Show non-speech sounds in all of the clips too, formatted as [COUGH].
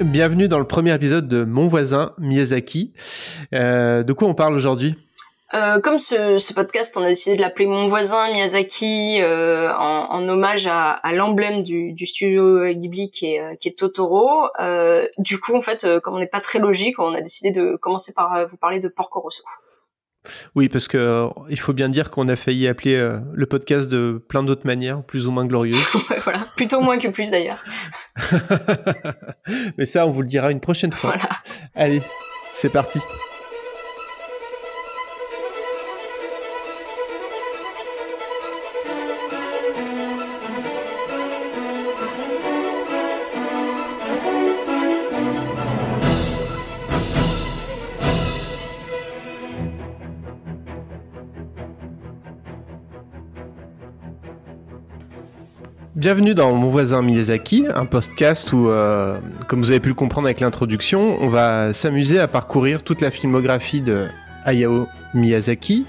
Bienvenue dans le premier épisode de Mon voisin Miyazaki. Euh, de quoi on parle aujourd'hui? Euh, comme ce, podcast, on a décidé de l'appeler Mon voisin Miyazaki euh, en, hommage à, l'emblème du, studio Ghibli qui est, Totoro. Du coup, en fait, comme on n'est pas très logique, on a décidé de commencer par vous parler de Porco Rosso. Oui, parce que euh, il faut bien dire qu'on a failli appeler le podcast de plein d'autres manières, plus ou moins glorieuses. [LAUGHS] voilà, plutôt moins que plus d'ailleurs. [LAUGHS] Mais ça, on vous le dira une prochaine fois. Voilà. Allez, c'est parti. Bienvenue dans Mon voisin Miyazaki, un podcast où, euh, comme vous avez pu le comprendre avec l'introduction, on va s'amuser à parcourir toute la filmographie de Hayao Miyazaki,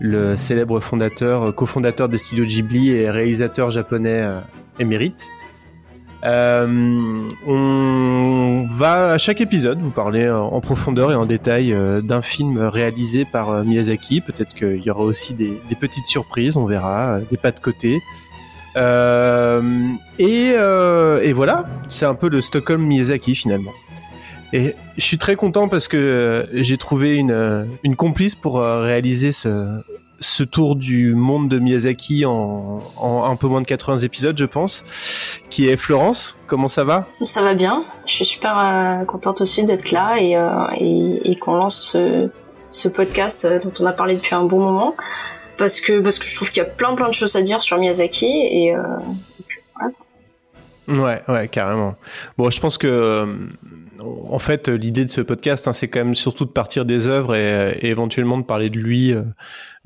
le célèbre fondateur, cofondateur des studios Ghibli et réalisateur japonais euh, émérite. Euh, on va à chaque épisode vous parler en profondeur et en détail d'un film réalisé par Miyazaki. Peut-être qu'il y aura aussi des, petites surprises, on verra, des pas de côté. Euh, et, euh, et, voilà, c'est un peu le Stockholm Miyazaki finalement. Et je suis très content parce que j'ai trouvé une, complice pour euh, réaliser ce, tour du monde de Miyazaki en, un peu moins de 80 épisodes, je pense, qui est Florence. Comment ça va? Ça va bien. Je suis super euh, contente aussi d'être là et, euh, qu'on lance ce, ce podcast dont on a parlé depuis un bon moment parce que parce que je trouve qu'il y a plein plein de choses à dire sur Miyazaki et, euh. Ouais, ouais, carrément. Bon, je pense que euh, en fait l'idée de ce podcast, hein, c'est quand même surtout de partir des œuvres et, éventuellement de parler de lui, euh,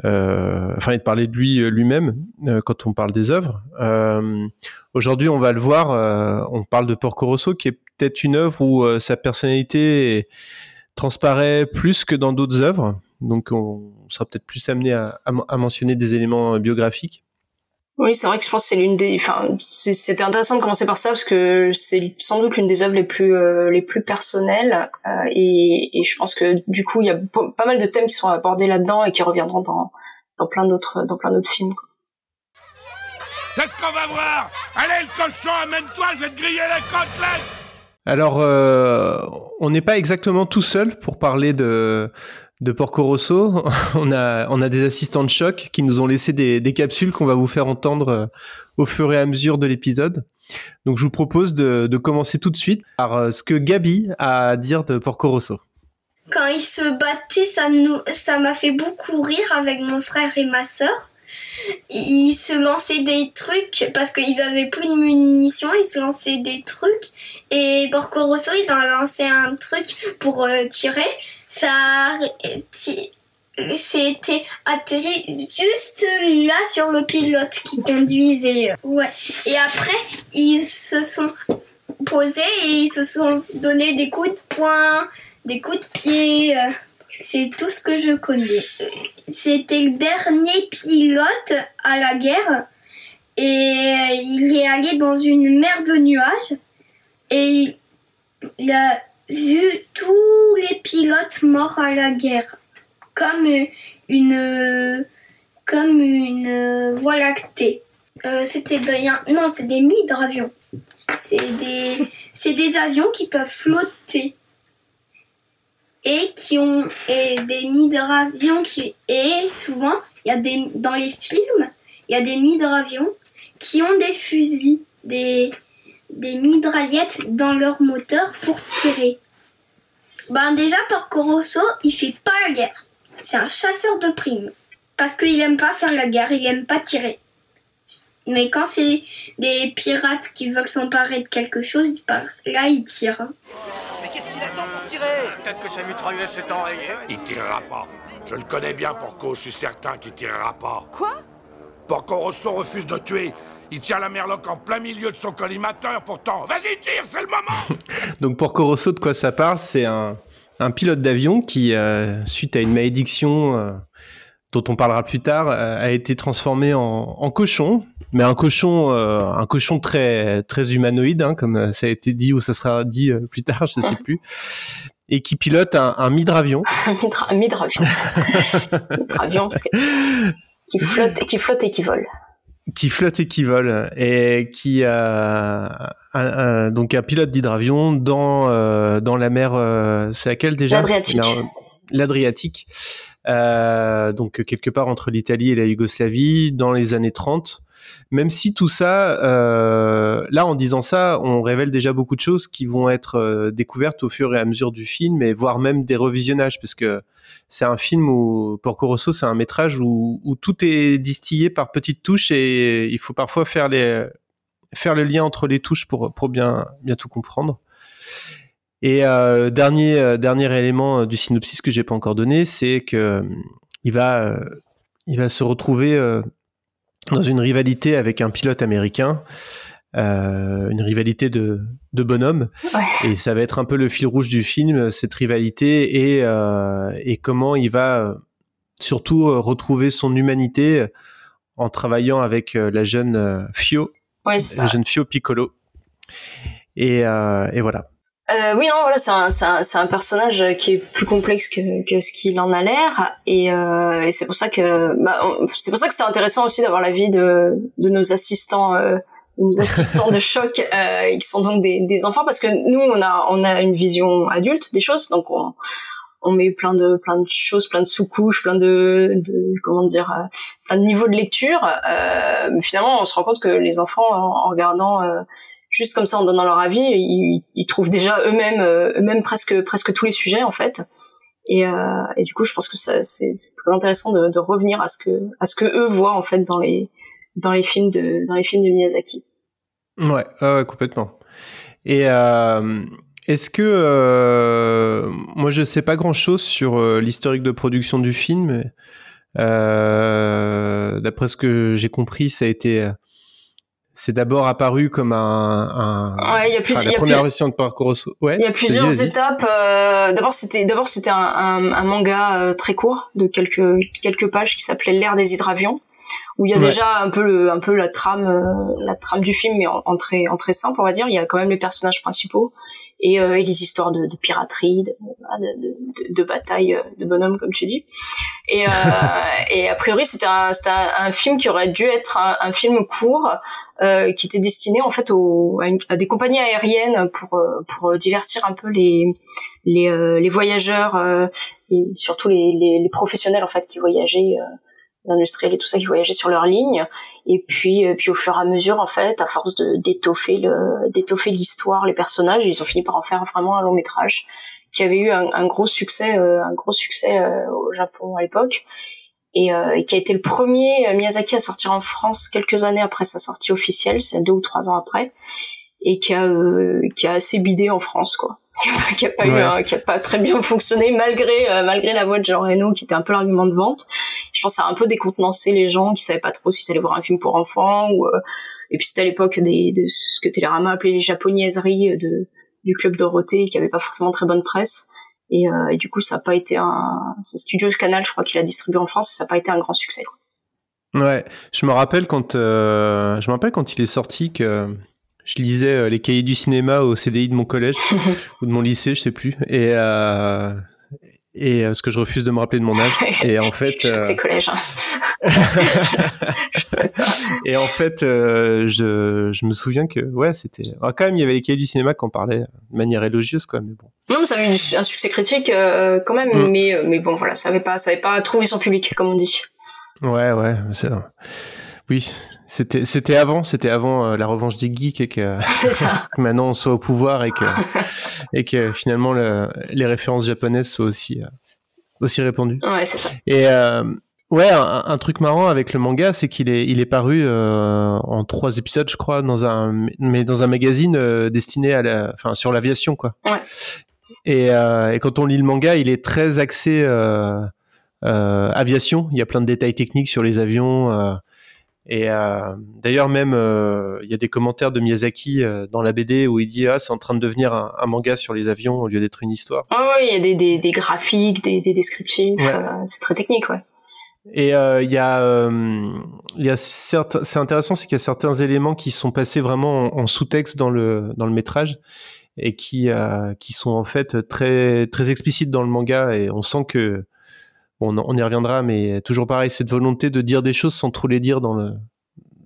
euh enfin de parler de lui lui-même quand on parle des œuvres. Aujourd'hui, on va le voir, on parle de Porco Rosso, qui est peut-être une œuvre où sa personnalité transparaît plus que dans d'autres œuvres. Donc on sera peut-être plus amené à, à, à, mentionner des éléments biographiques. Oui, c'est vrai que je pense que c'est l'une des. Enfin, c'était intéressant de commencer par ça parce que c'est sans doute l'une des œuvres les plus euh, les plus personnelles euh, et, et, je pense que du coup il y a pas mal de thèmes qui sont abordés là-dedans et qui reviendront dans dans plein d'autres dans plein d'autres films. C'est ce qu'on va voir. Allez le cochon, amène-toi, je vais te griller les côtelettes. Alors, euh, on n'est pas exactement tout seul pour parler de de Porco Rosso. [LAUGHS] On a, on a des assistants de choc qui nous ont laissé des, capsules qu'on va vous faire entendre euh, au fur et à mesure de l'épisode. Donc je vous propose de, de, commencer tout de suite par euh, ce que Gabi a à dire de Porco Rosso. Quand ils se battaient, ça nous, ça m'a fait beaucoup rire avec mon frère et ma sœur. Ils se lançaient des trucs parce qu'ils avaient plus de munitions, ils se lançaient des trucs et Porco Rosso il a lancé un truc pour euh, tirer ça c'était atterri juste là sur le pilote qui conduisait. Ouais. Et après, ils se sont posés et ils se sont donné des coups de poing, des coups de pied. C'est tout ce que je connais. C'était le dernier pilote à la guerre et il est allé dans une mer de nuages et il a vu tous les pilotes morts à la guerre, comme une, comme une voie lactée. Euh, c'était bien, non, c'est des hydravions. C'est des, [LAUGHS] c'est des avions qui peuvent flotter et qui ont et des hydravions qui et souvent y a des dans les films il y a des hydravions qui ont des fusils, des des mitraillettes dans leur moteur pour tirer. Ben déjà, Porco Rosso, il fait pas la guerre. C'est un chasseur de primes. Parce qu'il aime pas faire la guerre, il aime pas tirer. Mais quand c'est des pirates qui veulent s'emparer de quelque chose, là, il tire. Mais qu'est-ce qu'il attend pour tirer? Peut-être que sa mitraillette s'est enrayée. Il tirera pas. Je le connais bien, Porco, je suis certain qu'il tirera pas. Quoi? Porco Rosso refuse de tuer. Il tient la merloque en plein milieu de son collimateur, pourtant. Vas-y, tire, c'est le moment [LAUGHS] Donc Porco Rosso, de quoi ça parle? C'est un, un, pilote d'avion qui, euh, suite à une malédiction euh, dont on parlera plus tard, a été transformé en, en cochon, mais un cochon, un cochon très très humanoïde, hein, comme ça a été dit ou ça sera dit plus tard, je ne sais plus, et qui pilote un, un midravion. [LAUGHS] un midravion. [LAUGHS] midravion, parce que qui flotte, qui flotte et qui vole qui flotte et qui vole et qui a un, donc un pilote d'hydravion dans euh, dans la mer euh, c'est laquelle déjà? l'Adriatique l'Adriatique euh, donc quelque part entre l'Italie et la Yougoslavie dans les années 30 même si tout ça, euh, là en disant ça, on révèle déjà beaucoup de choses qui vont être euh, découvertes au fur et à mesure du film, et voire même des revisionnages, parce que c'est un film où Porco Rosso, c'est un métrage où, tout est distillé par petites touches, et il faut parfois faire faire le lien entre les touches pour pour bien bien tout comprendre. Et euh, dernier dernier élément du synopsis que j'ai pas encore donné, c'est que il va il va se retrouver dans une rivalité avec un pilote américain. Euh, une rivalité de, de bonhomme et ça va être un peu le fil rouge du film cette rivalité et, euh, et comment il va euh, surtout euh, retrouver son humanité en travaillant avec euh, la jeune Fio la jeune Fio Piccolo. Et, et voilà euh, oui, non, voilà, c'est un, un, un, personnage qui est plus complexe que, que ce qu'il en a l'air, et, euh, et c'est pour ça que, bah, c'est pour ça que c'était intéressant aussi d'avoir l'avis de, de nos assistants, euh, nos assistants de [LAUGHS] choc, euh, qui sont donc des, des enfants, parce que nous, on a, on a une vision adulte des choses, donc on, on met plein de plein de choses, plein de sous-couches, plein de, de comment dire, euh, plein de niveaux de lecture. Euh, mais finalement, on se rend compte que les enfants, en, regardant euh, juste comme ça en donnant leur avis, ils, trouvent déjà eux-mêmes euh, eux-mêmes presque presque tous les sujets en fait. Et, euh, du coup, je pense que c'est très intéressant de, revenir à ce que à ce que eux voient en fait dans les dans les films de dans les films de Miyazaki. Ouais, complètement. Et euh, est-ce que moi je sais pas grand chose sur l'historique de production du film. D'après ce que j'ai compris, ça a été c'est d'abord apparu comme un, un ouais, il y a plus, la première version de Parcours ouais il y a plusieurs étapes euh, d'abord c'était d'abord c'était un, un, un, manga euh, très court de quelques quelques pages qui s'appelait l'ère des hydravions où il y a déjà un peu le un peu la trame euh, la trame du film mais en, en, très en très simple on va dire. Il y a quand même les personnages principaux et, et les histoires de, de piraterie, de, de, de, de, bataille de bonhomme comme tu dis. Et, [LAUGHS] et a priori c'était un, un, un, film qui aurait dû être un, un film court euh, qui était destiné en fait au, à, des compagnies aériennes pour pour divertir un peu les les, les voyageurs et surtout les, les, les, professionnels en fait qui voyageaient industriels et tout ça qui voyageaient sur leur ligne. Et puis euh, puis au fur et à mesure en fait à force de d'étoffer le d'étoffer l'histoire les personnages ils ont fini par en faire vraiment un long métrage qui avait eu un, un gros succès euh, un gros succès euh, au Japon à l'époque et, et, qui a été le premier Miyazaki à sortir en France quelques années après sa sortie officielle c'est deux ou trois ans après et qui a qui a assez bidé en France quoi. [LAUGHS] Qui a pas eu qui a pas très bien fonctionné malgré euh, malgré la voix de Jean Reno qui était un peu l'argument de vente. Je pense que ça a un peu décontenancé les gens qui savaient pas trop s'ils allaient voir un film pour enfants ou euh, et puis c'était à l'époque des de ce que Télérama appelait les japonaiseries de du club Dorothée qui avait pas forcément très bonne presse et, euh, et du coup ça a pas été un c'est Studios Canal je crois qu'il a distribué en France et ça a pas été un grand succès quoi. ouais je me rappelle quand je me rappelle quand il est sorti que je lisais euh, les cahiers du cinéma au CDI de mon collège [LAUGHS] ou de mon lycée, je sais plus. Et euh, et euh, ce que je refuse de me rappeler de mon âge. Et en [LAUGHS] fait, c'est collège. Hein. [LAUGHS] et en fait, je, je me souviens que ouais, c'était ah, quand même il y avait les cahiers du cinéma qu'on parlait de manière élogieuse mais bon. Non, mais ça avait eu un succès critique quand même, mm. mais mais bon voilà, ça avait pas ça avait pas trouvé son public comme on dit. Ouais ouais, c'est oui, c'était c'était avant, c'était avant euh, la revanche des geeks et que, [LAUGHS] [LAUGHS] maintenant on soit au pouvoir et que [LAUGHS] et que finalement les références japonaises soient aussi euh, aussi répandues. Ouais, c'est ça. Et euh, ouais, un, truc marrant avec le manga, c'est qu'il est il est paru en trois épisodes, je crois, dans un mais dans un magazine destiné à la, enfin sur l'aviation quoi. Ouais. Et, et quand on lit le manga, il est très axé aviation. Il y a plein de détails techniques sur les avions. Et euh, d'ailleurs même, euh, il y a des commentaires de Miyazaki euh, dans la BD où il dit ah c'est en train de devenir un, un, manga sur les avions au lieu d'être une histoire. Ah oui, il y a des, des, des graphiques, des, des descriptifs, c'est très technique, ouais. Et euh, il y a, euh, il y a certains, c'est intéressant, c'est qu'il y a certains éléments qui sont passés vraiment en, en sous-texte dans le dans le métrage et qui euh, qui sont en fait très très explicites dans le manga et on sent que bon, on, y reviendra, mais toujours pareil, cette volonté de dire des choses sans trop les dire dans le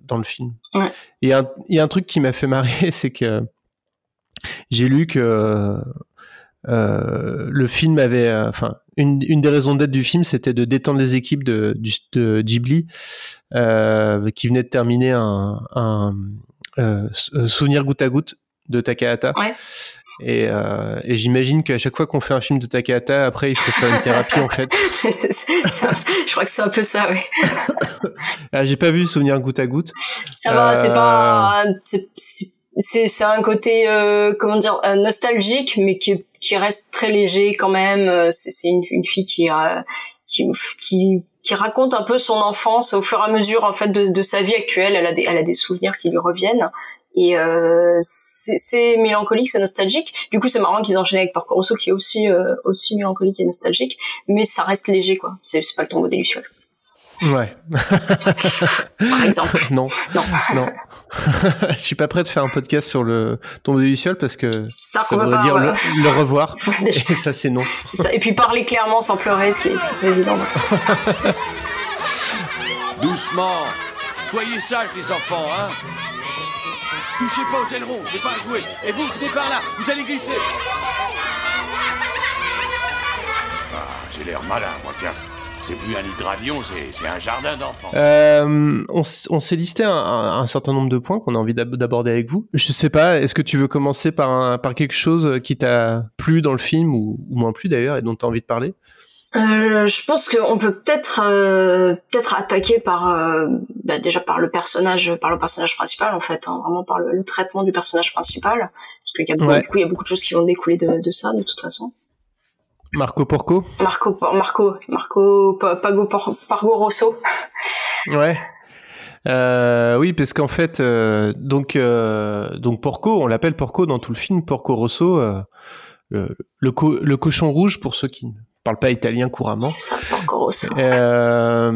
dans le film. Ouais. Et il y a un- truc qui m'a fait marrer, [LAUGHS] c'est que j'ai lu que euh, le film avait, euh, enfin, une, une des raisons d'être du film, c'était de détendre les équipes de, du, de Ghibli, euh, qui venaient de terminer un, euh, souvenir goutte à goutte de Takahata. Ouais. Et, euh, et j'imagine qu'à chaque fois qu'on fait un film de Takahata, après il faut faire une thérapie en fait. [LAUGHS] Je crois que c'est un peu ça, oui. Ah, j'ai pas vu souvenir goutte à goutte. Ça va, Euh, c'est pas, c'est- c'est un côté euh, comment dire euh, nostalgique, mais qui qui reste très léger quand même. Euh, C'est une, une fille qui a qui qui qui raconte un peu son enfance au fur et à mesure en fait de, de sa vie actuelle. Elle a des elle a des souvenirs qui lui reviennent. Et euh, c'est mélancolique, c'est nostalgique. Du coup, c'est marrant qu'ils enchaînent avec Porco Rosso, qui est aussi euh, aussi mélancolique et nostalgique, mais ça reste léger, quoi. C'est pas le tombeau des lucioles, Ouais. [LAUGHS] par exemple. [LAUGHS] non. Non. Non. [LAUGHS] Je suis pas prêt de faire un podcast sur le tombeau des lucioles parce que Ça, ça voudrait pas. dire voilà. le, le revoir. Ouais. Et ça, c'est non. Ça. Et puis parler clairement sans pleurer, ce qui est, ce qui est pas évident. Doucement Soyez sages, les enfants, hein Touchez pas aux ailerons, c'est pas à jouer. Et vous, venez par là, vous allez glisser. Ah, j'ai l'air malin, moi, tiens. C'est plus un hydravion, c'est un jardin d'enfants. Euh, on, s'est listé un, un- un certain nombre de points qu'on a envie d'ab- d'aborder avec vous. Je sais pas, est-ce que tu veux commencer par, un, par quelque chose qui t'a plu dans le film ou, ou moins plu d'ailleurs et dont tu as envie de parler? Euh, je pense qu'on peut peut-être euh, peut-être attaquer par euh, bah, déjà par le personnage par le personnage principal en fait hein, vraiment par le, le traitement du personnage principal parce qu'il y a beaucoup, Ouais. du coup il y a beaucoup de choses qui vont découler de, de ça de toute façon Marco Porco Marco Marco Marco Pa- Pago Pargo Rosso [LAUGHS] Ouais. Euh, oui, parce qu'en fait, euh, donc, euh, donc Porco, on l'appelle Porco dans tout le film, Porco Rosso, le, le, co- le cochon rouge pour ceux qui ne parlent pas italien couramment. ça Euh,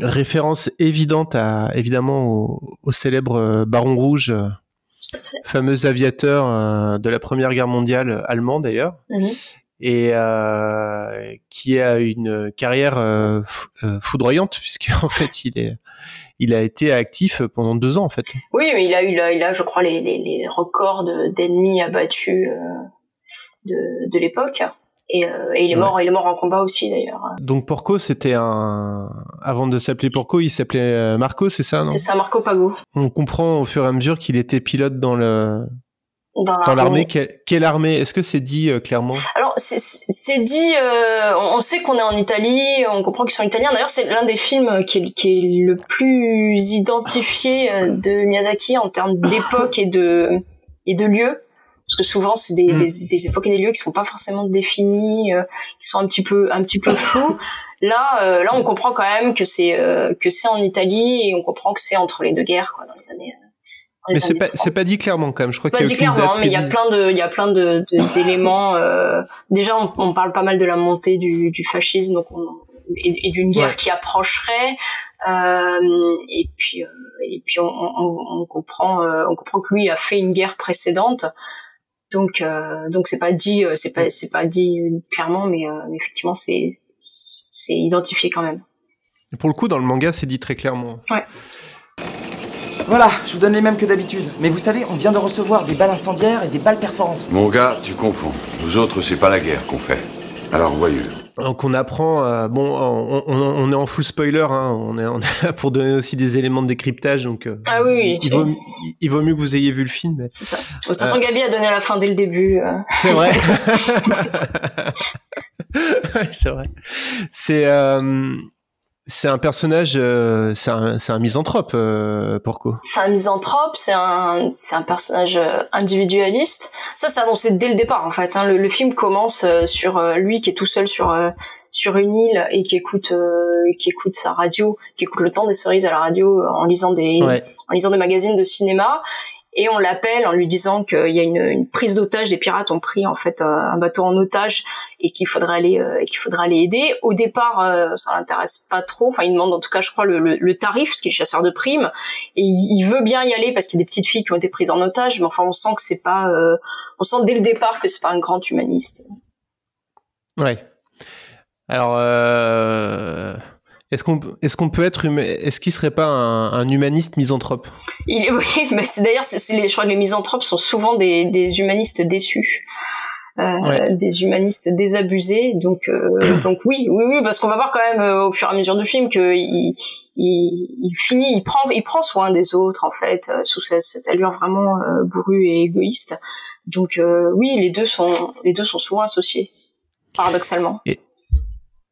référence évidente à évidemment au, au célèbre euh, Baron Rouge, euh, fameux aviateur de la Première Guerre mondiale allemand d'ailleurs, Mhm. et euh, qui a une carrière euh, fou- foudroyante [LAUGHS] puisque en fait il est il a été actif pendant deux ans en fait. oui mais il a eu là il a je crois les les, les records de- d'ennemis abattus de de l'époque et, euh, et il est Ouais. mort il est mort en combat aussi d'ailleurs. Donc Porco c'était un avant de s'appeler Porco il s'appelait euh, Marco c'est ça c'est ça Marco Pago. On comprend au fur et à mesure qu'il était pilote dans le dans l'armée. Quelle, quelle armée? Est-ce que c'est dit euh, clairement? Alors c'est- dit, euh, on sait qu'on est en Italie, on comprend qu'ils sont italiens. D'ailleurs, c'est l'un des films qui est, qui est le plus identifié de Miyazaki en termes d'époque et de et de lieu, parce que souvent c'est des, Mm. des, des époques et des lieux qui sont pas forcément définis, euh, qui sont un petit peu un petit peu [LAUGHS] flous. Là, euh, là, on comprend quand même que c'est euh, que c'est en Italie et on comprend que c'est entre les deux guerres, quoi, dans les années. dans les Mais c'est pas 30. c'est pas dit clairement quand même. Je crois pas dit clairement, mais il y a plein de, il y a plein de de- [LAUGHS] d'éléments. euh, déjà, on, on parle pas mal de la montée du, du fascisme, donc on, et, et d'une guerre Ouais. qui approcherait. euh, et puis, euh, et puis on, on, on comprend, euh, on comprend que lui a fait une guerre précédente. Donc, euh, donc c'est pas dit, euh, c'est pas, c'est pas dit clairement, mais, euh, mais effectivement, c'est, c'est identifié quand même. Pour le coup dans le manga c'est dit très clairement. Voilà, je vous donne les mêmes que d'habitude. Mais vous savez, on vient de recevoir des balles incendiaires et des balles perforantes. Mon gars, tu confonds. Nous autres, c'est pas la guerre qu'on fait. Alors voyons. Donc on apprend, euh, bon, on, on- on est en full spoiler, hein, on, est, on est là pour donner aussi des éléments de décryptage, donc euh, Ah oui, oui, il, vaut, il vaut mieux que vous ayez vu le film. mais- c'est ça. De toute façon, Gabi a donné la fin dès le début. euh. C'est vrai. [LAUGHS] [LAUGHS] Ouais, c'est vrai. C'est euh, c'est un personnage, euh, c'est un, c'est un misanthrope, euh, Porco. c'est un misanthrope, c'est un, c'est un personnage euh, individualiste. Ça, c'est annoncé dès le départ, en fait. Hein. Le, le film commence euh, sur euh, lui qui est tout seul sur euh, sur une île et qui écoute euh, qui écoute sa radio, qui écoute le temps des cerises à la radio en lisant des Ouais. en lisant des magazines de cinéma. Et on l'appelle en lui disant qu'il y a une, une prise d'otage, des pirates ont pris en fait un bateau en otage et qu'il faudrait aller qu'il faudrait aller aider. Au départ, ça l'intéresse pas trop. Enfin, il demande en tout cas, je crois, le, le, tarif, parce qu'il est chasseur de primes, et il, veut bien y aller parce qu'il y a des petites filles qui ont été prises en otage, mais enfin, on sent que c'est pas, on sent dès le départ que c'est pas un grand humaniste. Ouais. Alors, euh, est-ce qu'on qu'on peut être est-ce qu'il serait pas un, humaniste misanthrope? Il est [LAUGHS] oui, mais c'est d'ailleurs je crois que les misanthropes sont souvent des, des humanistes déçus. Euh, des humanistes désabusés. Donc euh, [COUGHS] donc oui oui oui parce qu'on va voir quand même au fur et à mesure du film que il, il, il, finit il prend il prend soin des autres en fait sous cette, cette allure vraiment bourrue et égoïste. Donc oui les deux sont les deux sont souvent associés paradoxalement. Et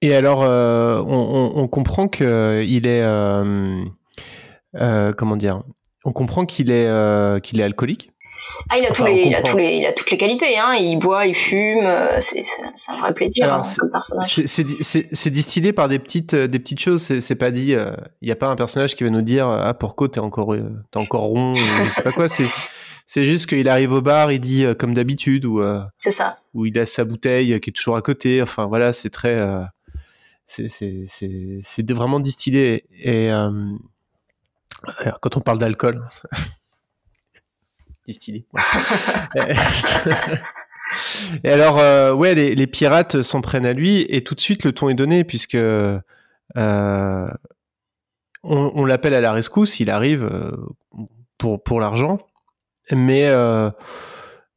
et alors, euh, on, on, comprend qu'il est, euh, euh, comment dire, on comprend qu'il est, qu'il est alcoolique. Ah, il a, tous les, il, a tous les, il a toutes les qualités. Hein. Il boit, il fume. C'est, un vrai plaisir hein, comme personnage. C'est distillé par des petites, des petites choses. C'est pas dit. Il n'y a pas un personnage qui va nous dire Ah, pourquoi t'es encore, t'es encore rond Je sais pas quoi. C'est juste qu'il arrive au bar, il dit comme d'habitude, ou. c'est ça. Ou il a sa bouteille qui est toujours à côté. Enfin, voilà, c'est très c'est vraiment distillé. Et euh, quand on parle d'alcool, [LAUGHS] distillé. [LAUGHS] et alors, euh, ouais, les, pirates s'en prennent à lui et tout de suite le ton est donné puisque euh, on, l'appelle à la rescousse, il arrive pour pour l'argent, mais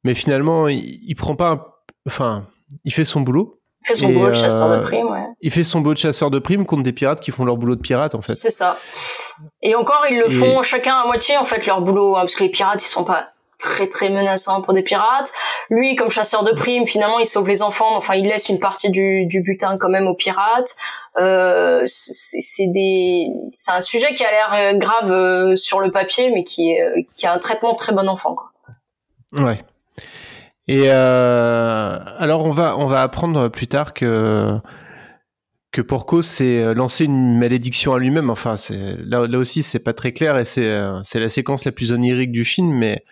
mais finalement il prend pas, enfin, il fait son boulot il fait son boulot de chasseur de primes, ouais. Il fait son boulot de chasseur de primes contre des pirates qui font leur boulot de pirates, en fait. C'est ça. Et encore, ils le font chacun à moitié, en fait, leur boulot, hein, parce que les pirates, ils sont pas très très menaçants pour des pirates. Lui, comme chasseur de primes, finalement, il sauve les enfants, enfin, il laisse une partie du, du butin quand même aux pirates. Euh, c'est des, c'est un sujet qui a l'air euh, grave euh, sur le papier, mais qui est, euh, qui a un traitement très bon enfant, quoi. Ouais. Et euh, alors on va on va apprendre plus tard que que Porco s'est lancé une malédiction à lui-même. Enfin, là, là aussi c'est pas très clair et c'est c'est la séquence la plus onirique du film. Mais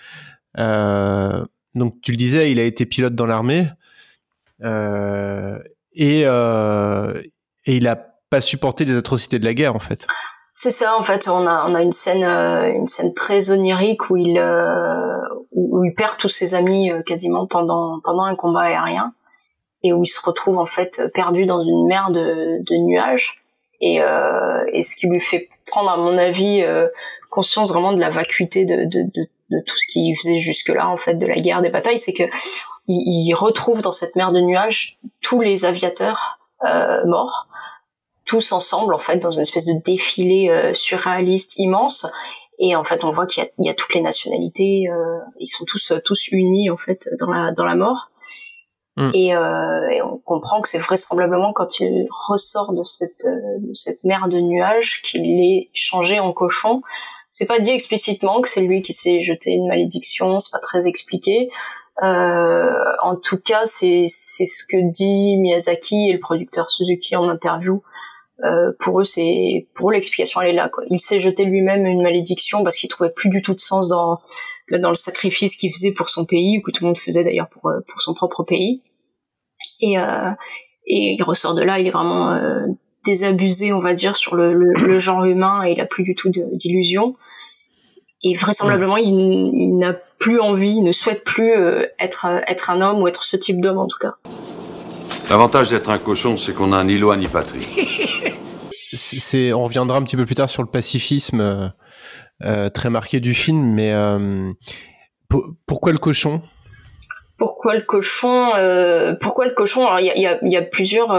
euh, donc tu le disais, il a été pilote dans l'armée euh, et euh, et il a pas supporté les atrocités de la guerre en fait. C'est ça en fait. On a on a une scène euh, une scène très onirique où il euh, où, il perd tous ses amis euh, quasiment pendant pendant un combat aérien et où il se retrouve en fait perdu dans une mer de, de nuages. Et et ce qui lui fait prendre à mon avis conscience vraiment de la vacuité de, de, de, tout ce qu'il faisait jusque là en fait de la guerre des batailles c'est que il, il, retrouve dans cette mer de nuages tous les aviateurs morts tous ensemble en fait dans une espèce de défilé euh, surréaliste immense et en fait on voit qu'il y, y, a toutes les nationalités euh, ils sont tous euh, tous unis en fait dans la dans la mort. Mm. et, euh, et, on comprend que c'est vraisemblablement quand il ressort de cette de cette mer de nuages qu'il est changé en cochon. C'est pas dit explicitement que c'est lui qui s'est jeté une malédiction c'est pas très expliqué. Euh, en tout cas, c'est c'est ce que dit Miyazaki et le producteur Suzuki en interview euh, pour eux, c'est pour eux l'explication elle est là. Quoi. Il s'est jeté lui-même une malédiction parce qu'il trouvait plus du tout de sens dans dans le sacrifice qu'il faisait pour son pays, ou que tout le monde faisait d'ailleurs pour euh, pour son propre pays. Et euh, et il ressort de là, il est vraiment euh, désabusé, on va dire, sur le, le, le genre humain et il a plus du tout d'illusions. Et vraisemblablement, il, il n'a plus envie, il ne souhaite plus euh, être être un homme ou être ce type d'homme en tout cas. L'avantage d'être un cochon, c'est qu'on a ni loi ni patrie. [LAUGHS] on reviendra un petit peu plus tard sur le pacifisme euh, euh très marqué du film, mais euh, pourquoi le cochon? Pourquoi le cochon Pourquoi le cochon? Il y a, plusieurs,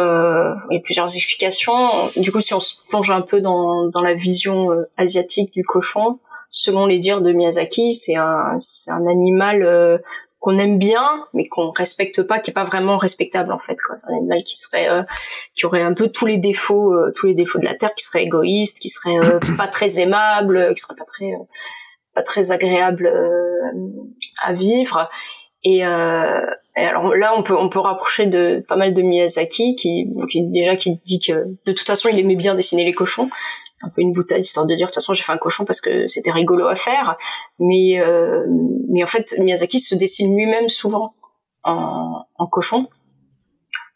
explications. Du coup, si on se plonge un peu dans, la vision asiatique du cochon, selon les dires de Miyazaki, c'est un, animal qu'on aime bien mais qu'on respecte pas qui est pas vraiment respectable en fait quoi. C'est un animal qui serait euh, qui aurait un peu tous les défauts euh, tous les défauts de la terre qui serait égoïste qui serait euh, [COUGHS] pas très aimable qui serait pas très pas très agréable à vivre. Et, et, alors là on peut on peut rapprocher de pas mal de Miyazaki qui, qui déjà qui dit que de toute façon il aimait bien dessiner les cochons un peu une boutade histoire de dire de toute façon j'ai fait un cochon parce que c'était rigolo à faire. Mais euh, mais en fait Miyazaki se dessine lui-même souvent en, en cochon.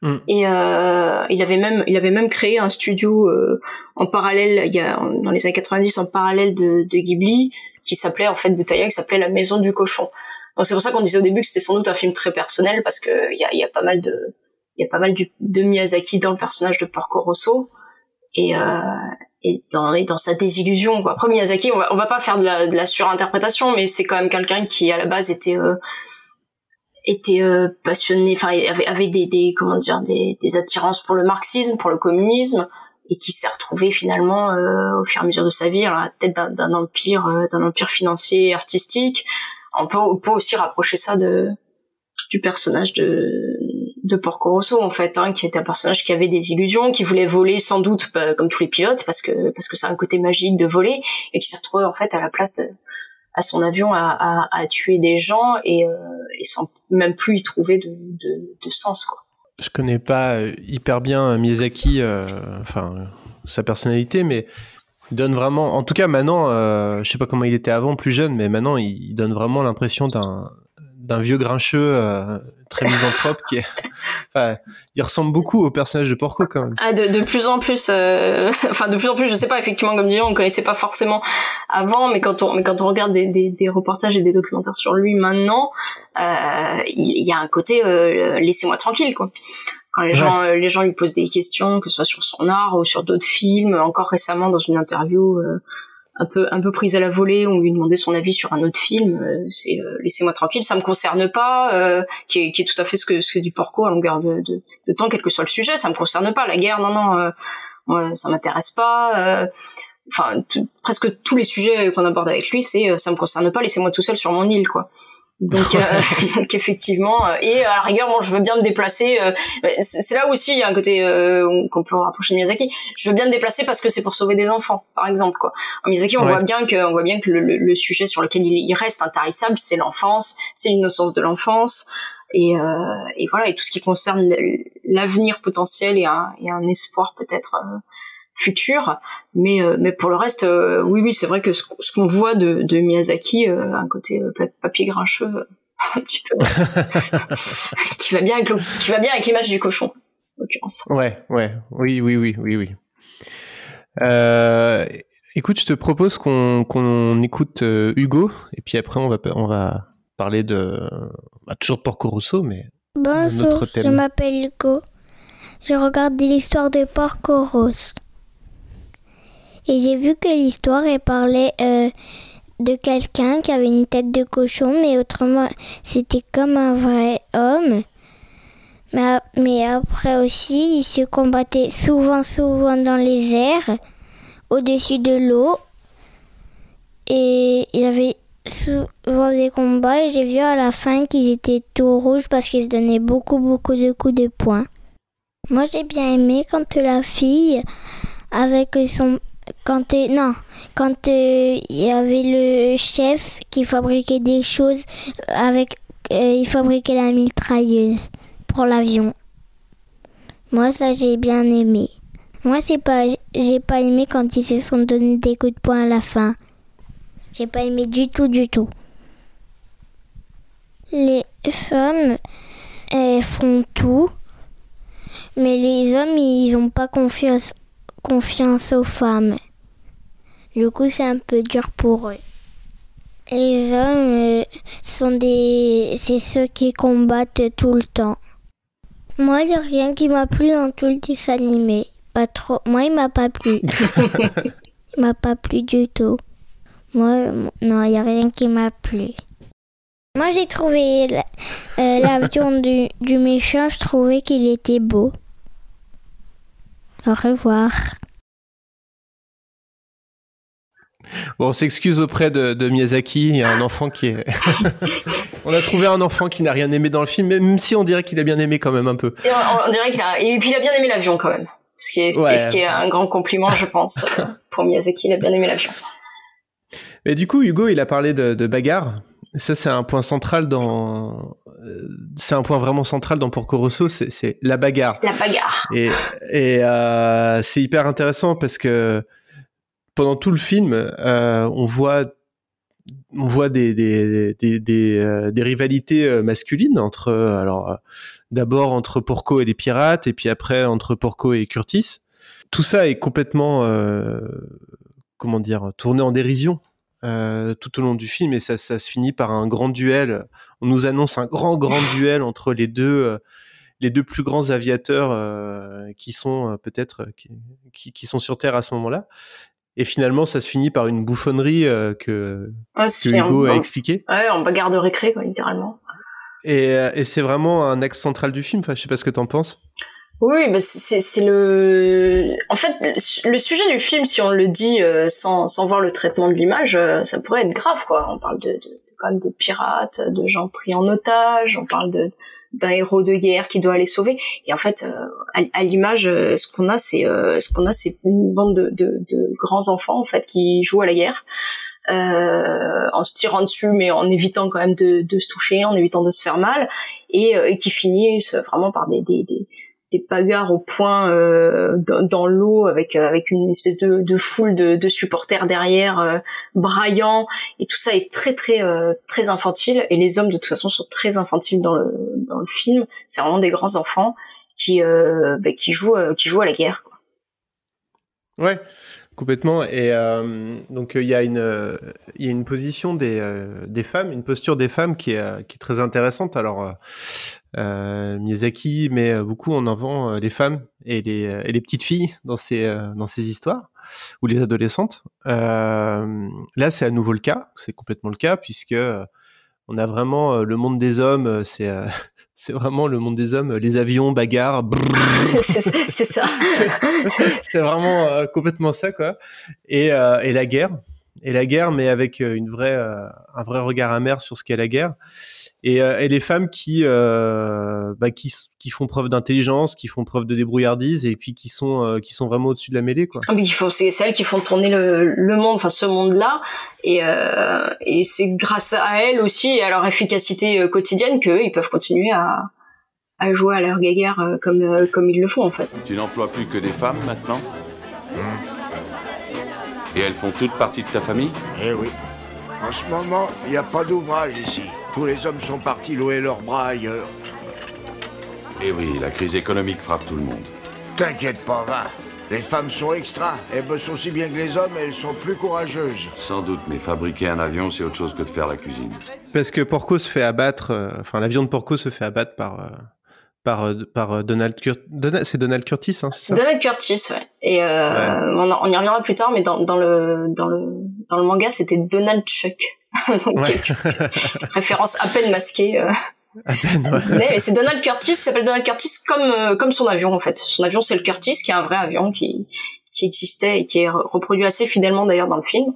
Mm. et euh, il avait même il avait même créé un studio euh, en parallèle il y a dans les années 90 en parallèle de, de Ghibli qui s'appelait en fait Butaya qui s'appelait la maison du cochon. Donc c'est pour ça qu'on disait au début que c'était sans doute un film très personnel parce que il y a, y a pas mal de il y a pas mal du, de Miyazaki dans le personnage de Porco Rosso et, euh, et dans, sa désillusion. Après Miyazaki, on va, va pas faire de la, surinterprétation, mais c'est quand même quelqu'un qui à la base était euh, euh, passionné, enfin avait, des, comment dire des, attirances pour le marxisme, pour le communisme, et qui s'est retrouvé finalement au fur et à mesure de sa vie à la tête d'un empire d'un empire financier et artistique. On peut, aussi rapprocher ça du personnage de de Porco Rosso en fait, hein, qui était un personnage qui avait des illusions, qui voulait voler sans doute bah, comme tous les pilotes parce que parce que c'est un côté magique de voler et qui s'est retrouvé en fait à la place de à son avion à, à, tuer des gens et, euh, et, sans même plus y trouver de, de, sens quoi. Je connais pas euh, hyper bien Miyazaki, euh, enfin sa personnalité, mais il donne vraiment, en tout cas maintenant, euh, je sais pas comment il était avant, plus jeune, mais maintenant il donne vraiment l'impression d'un d'un vieux grincheux euh, très misanthrope qui est [LAUGHS] enfin, il ressemble beaucoup au personnage de Porco quand même. Ah de, de plus en plus euh... [LAUGHS] enfin de plus en plus je sais pas effectivement comme dit on connaissait pas forcément avant mais quand on mais quand on regarde des, des, des reportages et des documentaires sur lui maintenant euh, il y, a un côté euh, laissez-moi tranquille quoi. Quand les gens les gens lui posent des questions que ce soit sur son art ou sur d'autres films encore récemment dans une interview un peu un peu prise à la volée, on lui demandait son avis sur un autre film, euh, c'est euh, laissez-moi tranquille, ça me concerne pas, euh, qui, est, qui est tout à fait ce que ce que dit Porco à longueur de, de, temps, quel que soit le sujet, ça me concerne pas, la guerre, non non, euh, ça m'intéresse pas. Enfin, presque tous les sujets qu'on aborde avec lui, c'est ça me concerne pas, laissez-moi tout seul sur mon île, quoi. Donc, euh, [LAUGHS] effectivement, euh, et à la rigueur, bon, je veux bien me déplacer. Euh, c'est là aussi il y a un côté euh, qu'on peut rapprocher de Miyazaki. Je veux bien me déplacer parce que c'est pour sauver des enfants, par exemple. Quoi. En Miyazaki, on voit bien que, on voit bien que le, le, sujet sur lequel il, reste intarissable, c'est l'enfance, c'est l'innocence de l'enfance. Et, et, voilà, et tout ce qui concerne l'avenir potentiel et un, et un espoir peut-être futur. Mais, euh, mais pour le reste, euh, oui, oui, c'est vrai que ce, qu'on voit de, de Miyazaki, euh, un côté papier grincheux, [LAUGHS] un petit peu, [LAUGHS] [LAUGHS] qui va bien avec qui va bien avec l'image du cochon, en l'occurrence. Ouais, ouais, oui, oui, oui, oui, oui. écoute, je te propose qu'on qu'on écoute Hugo, et puis après on va on va parler de bah, toujours de Porco Rosso, mais Bonjour, je m'appelle Hugo. Je regarde l'histoire de Porco Rosso. Et j'ai vu que l'histoire, elle parlait euh, de quelqu'un qui avait une tête de cochon, mais autrement, c'était comme un vrai homme. Mais, mais après aussi, il se combattait souvent, souvent dans les airs, au-dessus de l'eau. Et il avait souvent des combats et j'ai vu à la fin qu'ils étaient tout rouges parce qu'ils donnaient beaucoup, beaucoup de coups de poing. Moi, j'ai bien aimé quand la fille, avec son quand euh, non, quand euh, il y avait le chef qui fabriquait des choses avec, euh, il fabriquait la mitrailleuse pour l'avion. Moi, ça j'ai bien aimé. Moi, c'est pas, j'ai pas aimé quand ils se sont donné des coups de poing à la fin. J'ai pas aimé du tout, du tout. Les femmes, font tout, mais les hommes, ils ont pas confiance confiance aux femmes. Du coup, c'est un peu dur pour eux. Les hommes euh, sont des. C'est ceux qui combattent tout le temps. Moi, il n'y a rien qui m'a plu dans tout le dessin animé. Pas trop. Moi, il m'a pas plu. [LAUGHS] il m'a pas plu du tout. Moi, non, il n'y a rien qui m'a plu. Moi, j'ai trouvé euh, l'avion du, du méchant, je trouvais qu'il était beau. Au revoir. Bon, on s'excuse auprès de, Miyazaki. Il y a un enfant qui est. [LAUGHS] on a trouvé un enfant qui n'a rien aimé dans le film, même si on dirait qu'il a bien aimé quand même un peu. on, dirait qu'il a. Et puis il a bien aimé l'avion quand même. Ce qui est, ce qui est un grand compliment, je pense, pour Miyazaki. Il a bien aimé l'avion. Mais du coup, Hugo, il a parlé de, de bagarre. Ça, c'est un point central dans. Euh, c'est un point vraiment central dans Porco Rosso, c'est la bagarre. La bagarre. Et, et euh, c'est hyper intéressant parce que pendant tout le film, on voit on voit des des des des, des rivalités masculines entre alors d'abord entre Porco et les pirates et puis après entre Porco et Curtis. Tout ça est complètement comment dire tourné en dérision euh, tout au long du film et ça, ça se finit par un grand duel. On nous annonce un grand grand [LAUGHS] duel entre les deux euh, les deux plus grands aviateurs euh, qui sont peut-être qui, qui, sont sur Terre à ce moment-là. Et finalement, ça se finit par une bouffonnerie que, Hugo a expliqué. Ouais, en bagarre de récré, quoi, littéralement. Et, et c'est vraiment un axe central du film. Enfin, je sais pas ce que t'en penses. Oui, bah c'est le. En fait, le sujet du film, si on le dit euh, sans, sans voir le traitement de l'image, euh, ça pourrait être grave, quoi. On parle de, de, quand même de pirates, de gens pris en otage, on parle de d'un héros de guerre qui doit aller sauver. Et en fait, euh, à, l'image, ce qu'on a, c'est ce qu'on a, c'est une bande de, de, de, grands enfants en fait qui jouent à la guerre. en se tirant dessus, mais en évitant quand même de, de se toucher, en évitant de se faire mal, et, et qui finissent vraiment par des, des, des des bagarres au point euh, dans, l'eau avec euh, avec une espèce de, de foule de, de, supporters derrière euh, braillant. Et tout ça est très très euh, très infantile. Et les hommes de toute façon sont très infantiles dans le dans le film. C'est vraiment des grands enfants qui bah, qui jouent qui jouent à la guerre quoi. ouais Complètement. Et euh, donc il y a une il y a une position des des femmes, une posture des femmes qui est qui est très intéressante. Alors euh, Miyazaki met beaucoup en avant les femmes et les et les petites filles dans ces dans ces histoires ou les adolescentes. Euh, là, c'est à nouveau le cas. C'est complètement le cas puisque on a vraiment le monde des hommes. C'est [LAUGHS] c'est vraiment le monde des hommes, les avions, bagarres. [LAUGHS] c'est ça. [LAUGHS] c'est vraiment euh, complètement ça, quoi. Et, euh, et la guerre. Et la guerre, mais avec euh, une vraie, un vrai regard amer sur ce qu'est la guerre. Et, et les femmes qui, bah, qui, qui font preuve d'intelligence, qui font preuve de débrouillardise, et puis qui sont, qui sont vraiment au-dessus de la mêlée, quoi. Ah, mais c'est elles qui font tourner le, le monde, enfin ce monde-là, et, et c'est grâce à elles aussi et à leur efficacité quotidienne qu'ils peuvent continuer à, à jouer à leur guerre comme, comme ils le font en fait. Tu n'emploies plus que des femmes maintenant? Et elles font toutes partie de ta famille Eh oui. En ce moment, il n'y a pas d'ouvrage ici. Tous les hommes sont partis louer leurs bras ailleurs. Eh oui, la crise économique frappe tout le monde. T'inquiète pas, va. Les femmes sont extra. Elles bossent aussi bien que les hommes et elles sont plus courageuses. Sans doute, mais fabriquer un avion, c'est autre chose que de faire la cuisine. Parce que Porco se fait abattre, euh, enfin l'avion de Porco se fait abattre par, euh, par, euh, par Donald Curtis. c'est Donald Curtis, hein, c'est Donald Curtis, ouais. Et euh, On, on, y reviendra plus tard, mais dans, dans, le, dans, le, dans le manga, c'était Donald Chuck. [LAUGHS] [LAUGHS] référence à peine masquée. Euh. À peine, ouais. [LAUGHS] c'est Donald Curtis, il s'appelle Donald Curtis comme, comme son avion, en fait. Son avion, c'est le Curtis, qui est un vrai avion qui, qui existait et qui est reproduit assez fidèlement d'ailleurs dans le film.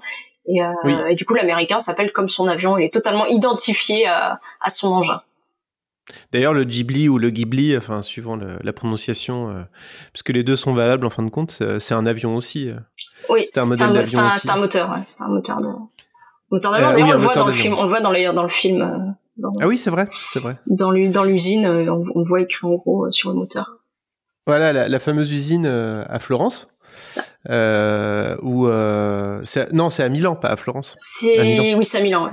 Et, euh, et du coup, l'américain s'appelle comme son avion. Il est totalement identifié à, à son engin. D'ailleurs, le Ghibli ou le Ghibli, enfin, suivant la prononciation, euh, parce que les deux sont valables en fin de compte, euh, c'est un avion aussi. Euh. Oui, c'est un, un, un, moteur, ouais. c'est un moteur de moteur d'avion. D'ailleurs, on le voit dans le film, on le voit dans, dans le film. ah oui, c'est vrai, c'est vrai. Dans l'usine, on, on, voit écrit en gros sur le moteur. Voilà, la, fameuse usine à Florence. Euh, non, c'est à Milan, pas à Florence. C'est oui, c'est à Milan. Ouais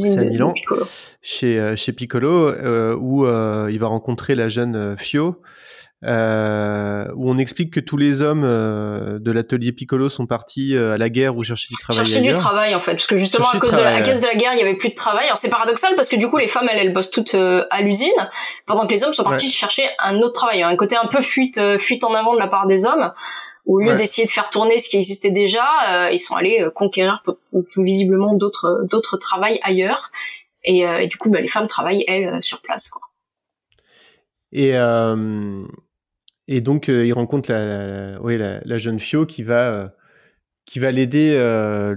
c'est à Milan, chez, euh, chez Piccolo, euh, où euh, il va rencontrer la jeune Fio, où on explique que tous les hommes de l'atelier Piccolo sont partis à la guerre ou chercher du travail. Chercher du travail en fait, parce que justement à cause, de la, à cause de la guerre, il y avait plus de travail. Alors c'est paradoxal parce que du coup les femmes elles, elles bossent toutes à l'usine, pendant que les hommes sont partis chercher un autre travail. Un côté un peu fuite, fuite en avant de la part des hommes au lieu d'essayer de faire tourner ce qui existait déjà, euh, ils sont allés euh, conquérir visiblement d'autres d'autres travails ailleurs. Et, euh, et, du coup, bah, les femmes travaillent elles sur place. Quoi. Et et donc il rencontre la, oui, la, la, jeune Fio qui va qui va l'aider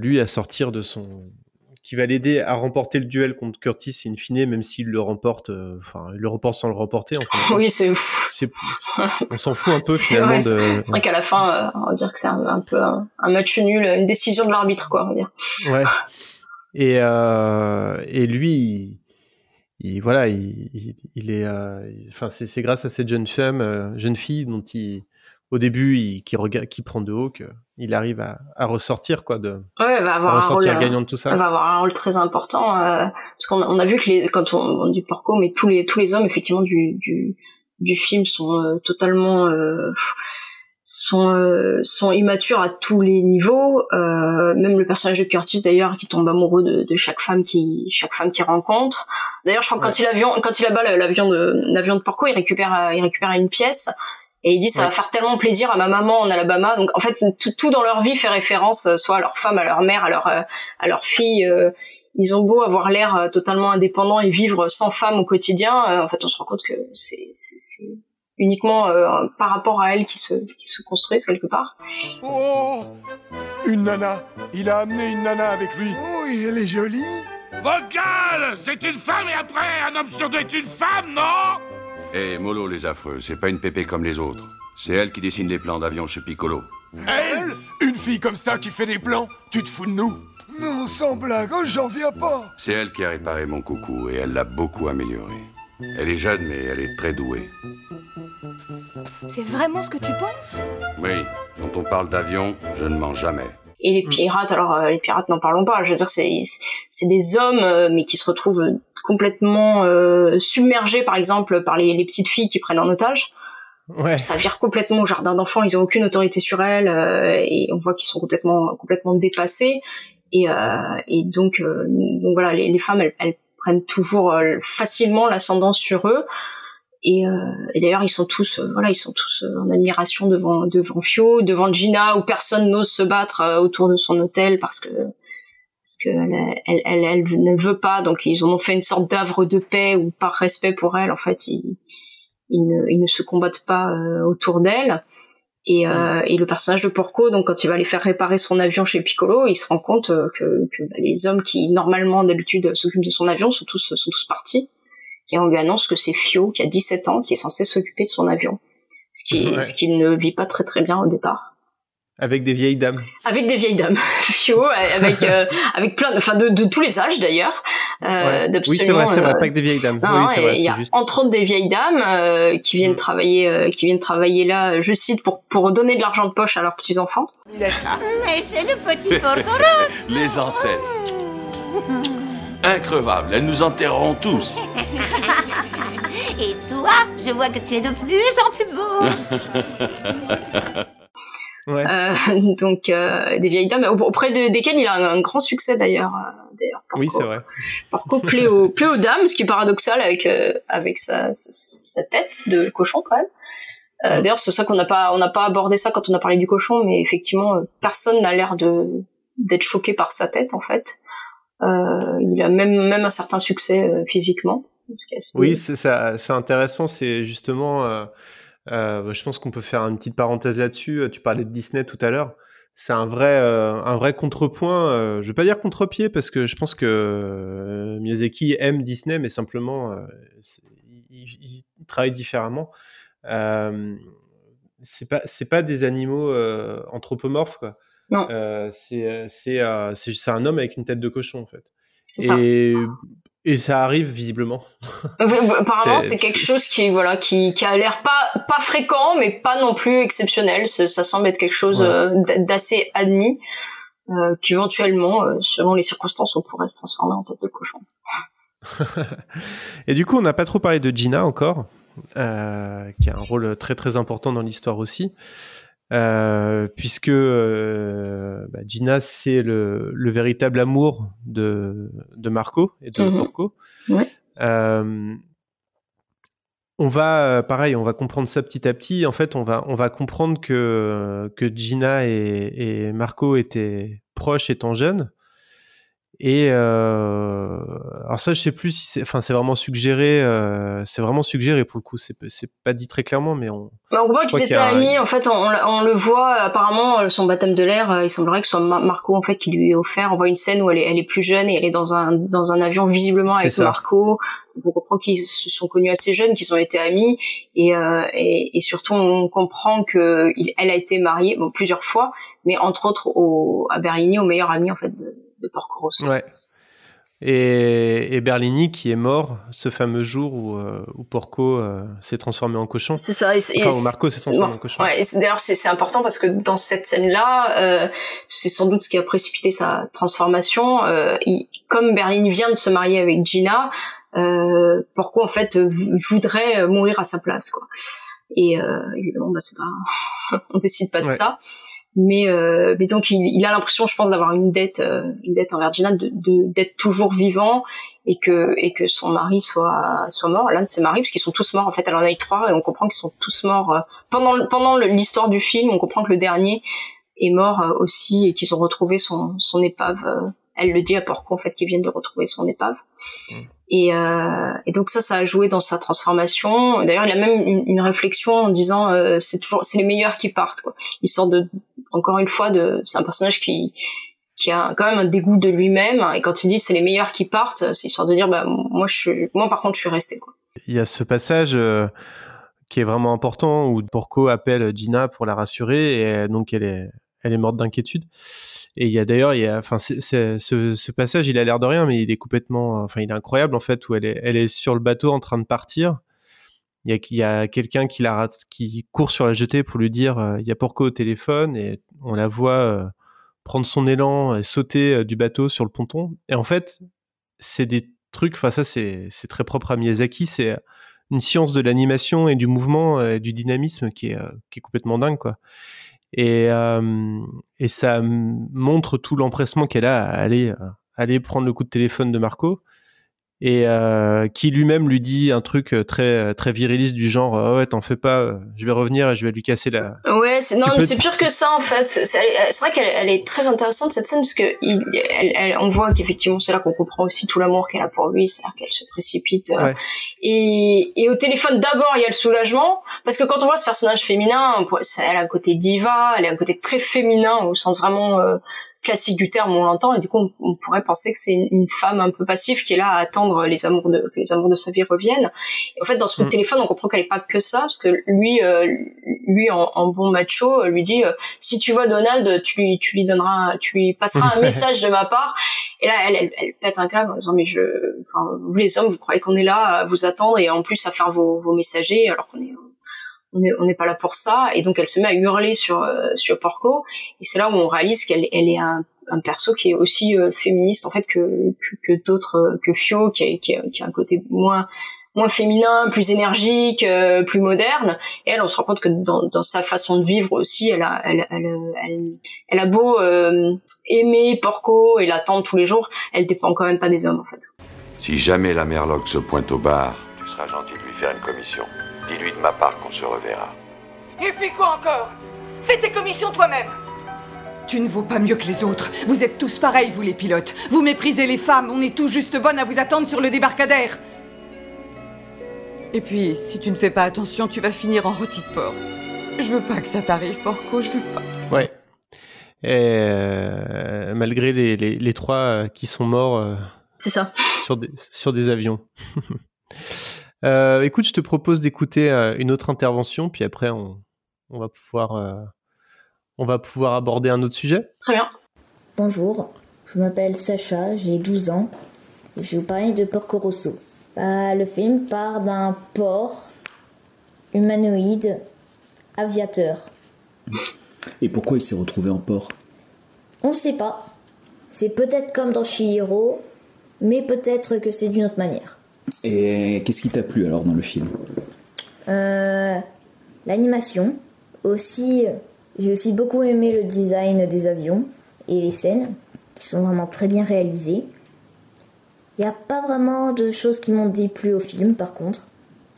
lui à sortir de son qui va l'aider à remporter le duel contre Curtis in fine, même s'il le remporte, euh, enfin, il le remporte sans le remporter. [LAUGHS] oui, c'est. On s'en fout un peu finalement de. C'est vrai qu'à la fin, euh, on va dire que c'est un, peu un, match nul, une décision de l'arbitre, quoi, on va dire. Ouais. Et euh, et lui, il, voilà, il, il, est, enfin, c'est grâce à cette jeune femme, jeune fille dont il au début, il, qui regarde, qui prend de haut, qu'il arrive à, à, ressortir quoi de. Ouais, va avoir à ressortir un rôle, gagnant de tout ça. va avoir un rôle très important euh, parce qu'on on a vu que les, quand on, on, dit Porco, mais tous les tous les hommes effectivement du du, du film sont euh, totalement euh, sont euh, sont immatures à tous les niveaux. Euh, même le personnage de Curtis d'ailleurs qui tombe amoureux de, de chaque femme qui chaque femme qu'il rencontre. D'ailleurs, je crois que quand il avion quand il abat l'avion de l'avion de Porco, il récupère il récupère une pièce et il dit ça va faire tellement plaisir à ma maman en Alabama. Donc en fait tout, tout dans leur vie fait référence soit à leur femme, à leur mère, à leur à leur fille. Euh, ils ont beau avoir l'air totalement indépendants et vivre sans femme au quotidien, en fait on se rend compte que c'est c'est uniquement par rapport à elle qui se qui se construisent quelque part. Oh une nana. Il a amené une nana avec lui. Oh elle est jolie. Vocal C'est une femme et après un homme sur deux est une femme, non? Eh, Molo, les affreux, c'est pas une pépé comme les autres. C'est elle qui dessine les plans d'avion chez Piccolo. Elle Une fille comme ça qui fait des plans Tu te fous de nous Non, sans blague, oh, j'en viens pas C'est elle qui a réparé mon coucou et elle l'a beaucoup amélioré. Elle est jeune, mais elle est très douée. C'est vraiment ce que tu penses? Oui, quand on parle d'avion, je ne mens jamais. Et les pirates, alors euh, les pirates n'en parlons pas. Je veux dire, c'est c'est des hommes, euh, mais qui se retrouvent complètement euh, submergés, par exemple, par les, les, petites filles qui prennent en otage. Ouais. Ça vire complètement au jardin d'enfants. Ils ont aucune autorité sur elles et on voit qu'ils sont complètement complètement dépassés. Et, et donc donc voilà, les, femmes, elles, prennent toujours facilement l'ascendance sur eux. Et, euh, et d'ailleurs, ils sont tous, euh, voilà, ils sont tous euh, en admiration devant devant Fio, devant Gina, où personne n'ose se battre autour de son hôtel parce que parce que elle, elle, elle, ne veut pas. Donc ils en ont fait une sorte d'œuvre de paix ou par respect pour elle, en fait, ils, ils ne se combattent pas autour d'elle. Et, euh, et, le personnage de Porco, donc quand il va aller faire réparer son avion chez Piccolo, il se rend compte que, que bah, les hommes qui normalement d'habitude s'occupent de son avion sont tous sont tous partis et on lui annonce que c'est Fio, qui a 17 ans, qui est censé s'occuper de son avion. Ce qui, ouais. ce qui ne vit pas très très bien au départ. Avec des vieilles dames. Avec des vieilles dames. [LAUGHS] Fio, avec euh, avec plein, de, enfin de, de, tous les âges d'ailleurs. Euh, ouais. Oui, c'est vrai, c'est vrai, pas que des vieilles dames. Non, oui, vrai, il y a juste... entre autres des vieilles dames euh, qui viennent mm. travailler, euh, qui viennent travailler là, je cite, pour pour donner de l'argent de poche à leurs petits enfants. Mais c'est le petit Porcoros. [LAUGHS] les ancêtres. Increvable, elles nous enterreront tous. Et toi, je vois que tu es de plus en plus beau. [LAUGHS] ouais. euh, [LAUGHS] donc euh, des vieilles dames auprès de, desquelles il a un, un grand succès d'ailleurs. Euh, d'ailleurs oui, c'est vrai. Plaît aux, [LAUGHS] plaît aux dames, ce qui est paradoxal avec euh, avec sa, sa tête de cochon quand même. D'ailleurs, c'est ça qu'on n'a pas on n'a pas abordé ça quand on a parlé du cochon, mais effectivement, personne n'a l'air de d'être choqué par sa tête en fait. Il a même même un certain succès physiquement. Assez... Oui, c'est intéressant. C'est justement, euh, euh, je pense qu'on peut faire une petite parenthèse là-dessus. Tu parlais de Disney tout à l'heure. C'est un vrai, euh, un vrai contrepoint. Euh, je vais pas dire contre-pied parce que je pense que Miyazaki aime Disney, mais simplement, il, il, travaille différemment. c'est pas, c'est pas des animaux anthropomorphes quoi. Non. Euh, c'est c'est euh, c'est un homme avec une tête de cochon en fait. C'est ça. Et ça arrive visiblement. [LAUGHS] Apparemment, c'est quelque chose qui voilà qui qui a l'air pas pas fréquent, mais pas non plus exceptionnel. Ça, semble être quelque chose ouais. euh, d'assez admis, euh, qu'éventuellement, euh, selon les circonstances, on pourrait se transformer en tête de cochon. [LAUGHS] et du coup, on n'a pas trop parlé de Gina encore, euh, qui a un rôle très très important dans l'histoire aussi. Euh, puisque euh, bah, Gina c'est le, le, véritable amour de, de Marco et de Mhm. Porco. Ouais. Euh, on va, pareil, on va comprendre ça petit à petit. En fait, on va, on va comprendre que, que Gina et, et Marco étaient proches étant jeunes. Et euh, alors ça, je sais plus si c'est, enfin, c'est vraiment suggéré. Euh, c'est vraiment suggéré pour le coup. C'est, c'est pas dit très clairement, mais on. Bah, on voit qu'ils étaient un- amis. En fait, on, on le voit apparemment son baptême de l'air. euh, Il semblerait que ce soit Ma- Marco en fait qui lui ait offert. On voit une scène où elle est, elle est plus jeune et elle est dans un dans un avion visiblement avec. Marco. On comprend qu'ils se sont connus assez jeunes, qu'ils ont été amis et euh, et, et surtout on comprend que il, elle a été mariée bon plusieurs fois, mais entre autres au à Berligny au meilleur ami en fait de, de Porco Rosso. Ouais. et, et, Berlini qui est mort ce fameux jour où, euh, où Porco euh, s'est transformé en cochon. C'est ça. Et, enfin, où Marco s'est transformé en cochon. Ouais, D'ailleurs, c'est important parce que dans cette scène-là, euh, c'est sans doute ce qui a précipité sa transformation. Euh, il, comme Berlini vient de se marier avec Gina, Porco en fait voudrait mourir à sa place, quoi. Et évidemment, bah, pas, [LAUGHS] on décide pas de ça mais euh, mais donc il, il a l'impression je pense d'avoir une dette euh, une dette envers Gina de d'être toujours vivant et que et que son mari soit soit mort l'un de ses maris parce qu'ils sont tous morts en fait. Elle en a eu trois et on comprend qu'ils sont tous morts euh, pendant pendant l'histoire du film on comprend que le dernier est mort euh, aussi et qu'ils ont retrouvé son son épave elle le dit à Porco en fait qu'ils viennent de retrouver son épave mmh. Et, euh, et, donc ça, ça a joué dans sa transformation. D'ailleurs, il a même une, une réflexion en disant euh, c'est toujours c'est les meilleurs qui partent. Quoi. Il sort de encore une fois de c'est un personnage qui qui a quand même un dégoût de lui-même et quand il dit c'est les meilleurs qui partent, c'est histoire de dire bah moi je suis, moi par contre je suis resté quoi. Il y a ce passage euh, qui est vraiment important où Porco appelle Gina pour la rassurer et donc elle est elle est morte d'inquiétude. Et il y a d'ailleurs, il y a, enfin, ce, passage, il a l'air de rien, mais il est complètement, enfin, il est incroyable en fait, où elle est, elle est sur le bateau en train de partir. Il y a, a quelqu'un qui la qui court sur la jetée pour lui dire, euh, il y a Porco au téléphone, et on la voit euh, prendre son élan et sauter euh, du bateau sur le ponton. Et en fait, c'est des trucs, enfin ça, c'est, c'est très propre à Miyazaki, c'est une science de l'animation et du mouvement et du dynamisme qui est, qui est complètement dingue, quoi. Et, euh, et ça montre tout l'empressement qu'elle a à aller, aller prendre le coup de téléphone de Marco et euh, qui lui-même lui dit un truc euh, très euh, très viriliste du genre oh ouais t'en fais pas euh, je vais revenir et je vais lui casser la ouais c'est non mais c'est pire que ça en fait c'est vrai qu'elle elle est très intéressante cette scène parce que il, elle, elle, on voit qu'effectivement c'est là qu'on comprend aussi tout l'amour qu'elle a pour lui c'est-à-dire qu'elle se précipite ouais. et, et au téléphone d'abord il y a le soulagement parce que quand on voit ce personnage féminin elle a un côté diva elle a un côté très féminin au sens vraiment classique du terme, on l'entend, et du coup, on, pourrait penser que c'est une, femme un peu passive qui est là à attendre les amours de, que les amours de sa vie reviennent. Et en fait, dans ce coup de mm. téléphone, on comprend qu'elle est pas que ça, parce que lui, euh, lui en, bon macho, euh, lui dit euh, si tu vois Donald, tu lui, tu lui donneras, tu lui passeras un [LAUGHS] message de ma part. Et là, elle, elle, elle pète un câble en disant mais je, enfin, vous les hommes, vous croyez qu'on est là à vous attendre et en plus à faire vos, vos messagers alors qu'on est on n'est pas là pour ça. Et donc elle se met à hurler sur euh, sur Porco. Et c'est là où on réalise qu'elle elle est un, un perso qui est aussi euh, féministe en fait que que, que d'autres euh, que Fio qui a, qui, a, qui a un côté moins moins féminin plus énergique plus moderne. Et elle on se rend compte que dans, dans sa façon de vivre aussi elle a elle elle, elle, elle a beau aimer Porco et l'attendre tous les jours elle dépend quand même pas des hommes en fait. Si jamais la Merloc se pointe au bar tu seras gentil de lui faire une commission Dis-lui de ma part qu'on se reverra. Et puis quoi encore? Fais tes commissions toi-même tu ne vaux pas mieux que les autres. Vous êtes tous pareils, vous les pilotes. Vous méprisez les femmes. On est tout juste bonnes à vous attendre sur le débarcadère. Et puis, si tu ne fais pas attention, tu vas finir en rôti de porc. Je veux pas que ça t'arrive, Porco. Je veux pas. Ouais. Et euh, malgré les, les, les, trois euh, qui sont morts. Euh, C'est ça. Sur des, sur des avions. [LAUGHS] Euh, écoute, je te propose d'écouter euh, une autre intervention, puis après on, on va pouvoir euh, on va pouvoir aborder un autre sujet. Très bien. Bonjour, je m'appelle Sacha, j'ai 12 ans. Et je vais vous parler de Porco Rosso. Bah, le film part d'un porc humanoïde aviateur. Et pourquoi il s'est retrouvé en porc On ne sait pas. C'est peut-être comme dans Chihiro, mais peut-être que c'est d'une autre manière. Et qu'est-ce qui t'a plu alors dans le film? Euh, L'animation. Aussi, j'ai aussi beaucoup aimé le design des avions et les scènes, qui sont vraiment très bien réalisées. Il n'y a pas vraiment de choses qui m'ont déplu au film, par contre.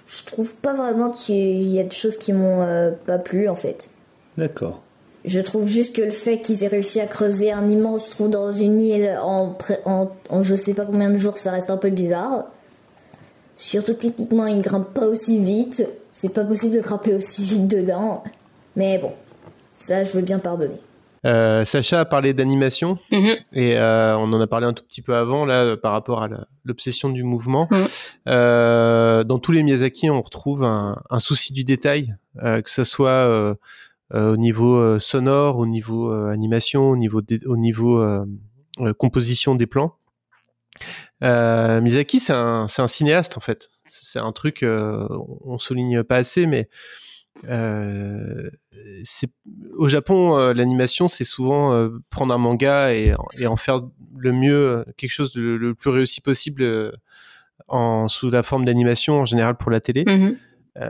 Je trouve pas vraiment qu'il y a de choses qui m'ont euh, pas plu, en fait. D'accord. Je trouve juste que le fait qu'ils aient réussi à creuser un immense trou dans une île en, en, en je sais pas combien de jours, ça reste un peu bizarre. Surtout techniquement, il grimpe pas aussi vite. C'est pas possible de grimper aussi vite dedans. Mais bon, ça, je veux bien pardonner. Euh, Sacha a parlé d'animation mm-hmm. et euh, on en a parlé un tout petit peu avant là par rapport à l'obsession du mouvement. Mm. Euh, dans tous les Miyazaki, on retrouve un, un souci du détail, euh, que ce soit euh, euh, au niveau sonore, au niveau animation, au niveau au niveau composition des plans. Euh, Miyazaki, c'est un, cinéaste en fait. C'est un truc, euh, on souligne pas assez, mais euh, au Japon, euh, l'animation, c'est souvent euh, prendre un manga et, et, en faire le mieux, quelque chose de le plus réussi possible en sous la forme d'animation en général pour la télé.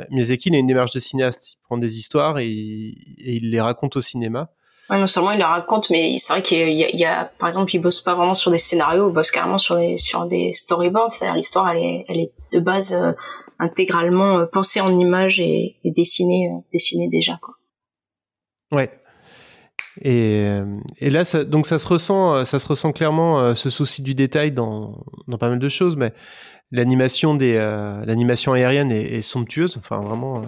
Miyazaki, il a une démarche de cinéaste. Il prend des histoires et, et il les raconte au cinéma. Non seulement il la raconte, mais c'est vrai qu'il y, a- par exemple, il bosse pas vraiment sur des scénarios, il bosse carrément sur des, sur des storyboards. C'est-à-dire l'histoire, elle est, elle est de base euh, intégralement euh, pensée en images et, dessinée, euh, dessinée déjà. Quoi. Ouais. Et, et là, ça, donc ça se ressent, ça se ressent clairement ce souci du détail dans, dans pas mal de choses, mais l'animation des, l'animation aérienne est, est somptueuse. Enfin, vraiment,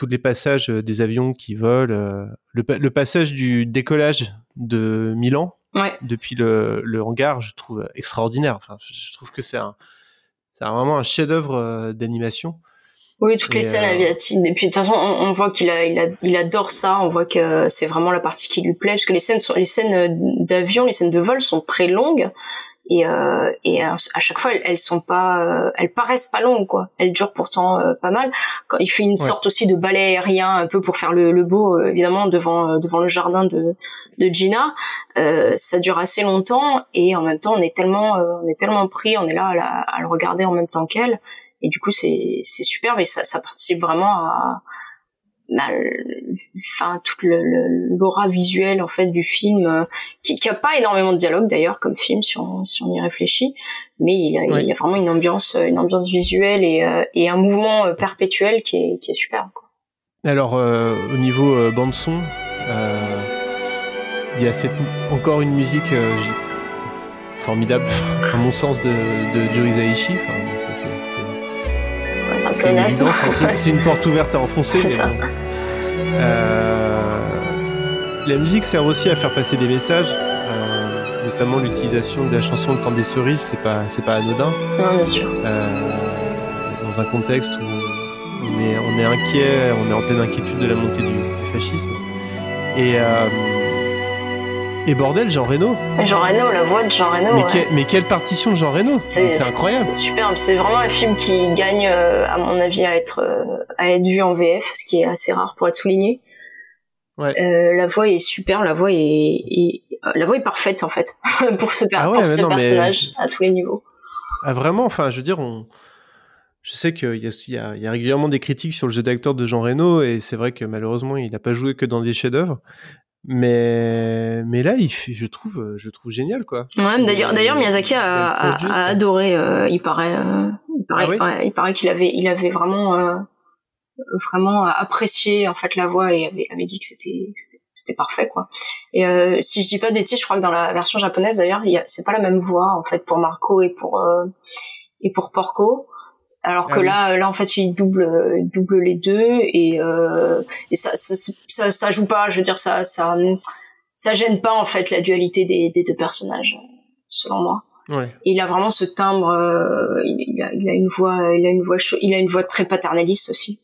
tous les passages euh, des avions qui volent, euh, le, pa- le passage du décollage de Milan Ouais. depuis le, le hangar, je trouve extraordinaire. Enfin, je, trouve que c'est un, vraiment un chef-d'œuvre euh, d'animation. Oui, toutes les scènes euh, aviatiques. Et puis de toute façon, on, on voit qu'il a, il a, il adore ça. On voit que c'est vraiment la partie qui lui plaît, parce que les scènes, sont, les scènes d'avion, les scènes de vol sont très longues. Et, euh, et à à chaque fois, elles, elles sont pas, euh, elles paraissent pas longues, quoi. Elles durent pourtant euh, pas mal. Quand il fait une sorte aussi de ballet aérien, un peu pour faire le, le beau, euh, évidemment, devant, euh, devant le jardin de, de Gina, euh, ça dure assez longtemps. Et en même temps, on est tellement, euh, on est tellement pris, on est là à, la- à le regarder en même temps qu'elle. Et du coup, c'est c'est superbe et ça, ça participe vraiment à, enfin toute l'aura visuelle en fait du film, euh, qui, qui a pas énormément de dialogue d'ailleurs comme film si on si on y réfléchit, mais il y a, Ouais. il y a vraiment une ambiance une ambiance visuelle et euh, et un mouvement euh, perpétuel qui est qui est quoi. Alors, euh, au niveau euh, bande-son, euh, il y a cette, encore une musique euh, formidable, [LAUGHS] à mon sens, de, de Joe Hisaishi. Enfin, bon, ça, Ouais, un c'est- C'est une porte ouverte à enfoncer. [LAUGHS] la musique sert aussi à faire passer des messages, euh, notamment l'utilisation de la chanson Le temps des cerises, c'est pas, c'est pas anodin. Non, bien sûr. Euh, dans un contexte où on est, on est inquiet, on est en pleine inquiétude de la montée du, du fascisme. Et, euh, et bordel, Jean Reno. Jean Reno, la voix de Jean Reno. mais, ouais. quel- mais quelle partition de Jean Reno C'est- incroyable. Superbe. C'est vraiment un film qui gagne, euh, à mon avis, à être euh, à être vu en VF, ce qui est assez rare pour être souligné. Ouais. Euh, la voix est super, la voix est, est- la voix est parfaite en fait [LAUGHS] pour ce, per- Ah ouais, pour mais ce non, mais- personnage à tous les niveaux. Ah vraiment, enfin, je veux dire, on... je sais qu'il y y a régulièrement des critiques sur le jeu d'acteur de Jean Reno, et c'est vrai que malheureusement, il n'a pas joué que dans des chefs-d'œuvre. Mais, mais là, il fait, je trouve, je le trouve génial, quoi. Ouais, d'ailleurs, d'ailleurs, Miyazaki a, a- juste. a adoré. euh, il paraît, euh, il paraît, Ah oui ouais, il paraît qu'il avait, il avait vraiment, euh, vraiment apprécié en fait la voix et avait, avait dit que c'était, c'était- parfait quoi. Et euh, si je dis pas de bêtises, je crois que dans la version japonaise d'ailleurs, c'est pas la même voix en fait pour Marco et pour euh, et pour Porco. Alors Ah que oui. là, là en fait, il double, il double les deux et, euh, et ça, ça, ça, ça joue pas. Je veux dire, ça, ça, ça gêne pas en fait la dualité des, des deux personnages, selon moi. Ouais. Et il a vraiment ce timbre, euh, il, il a, il a une voix, il a une voix, il a une voix très paternaliste aussi.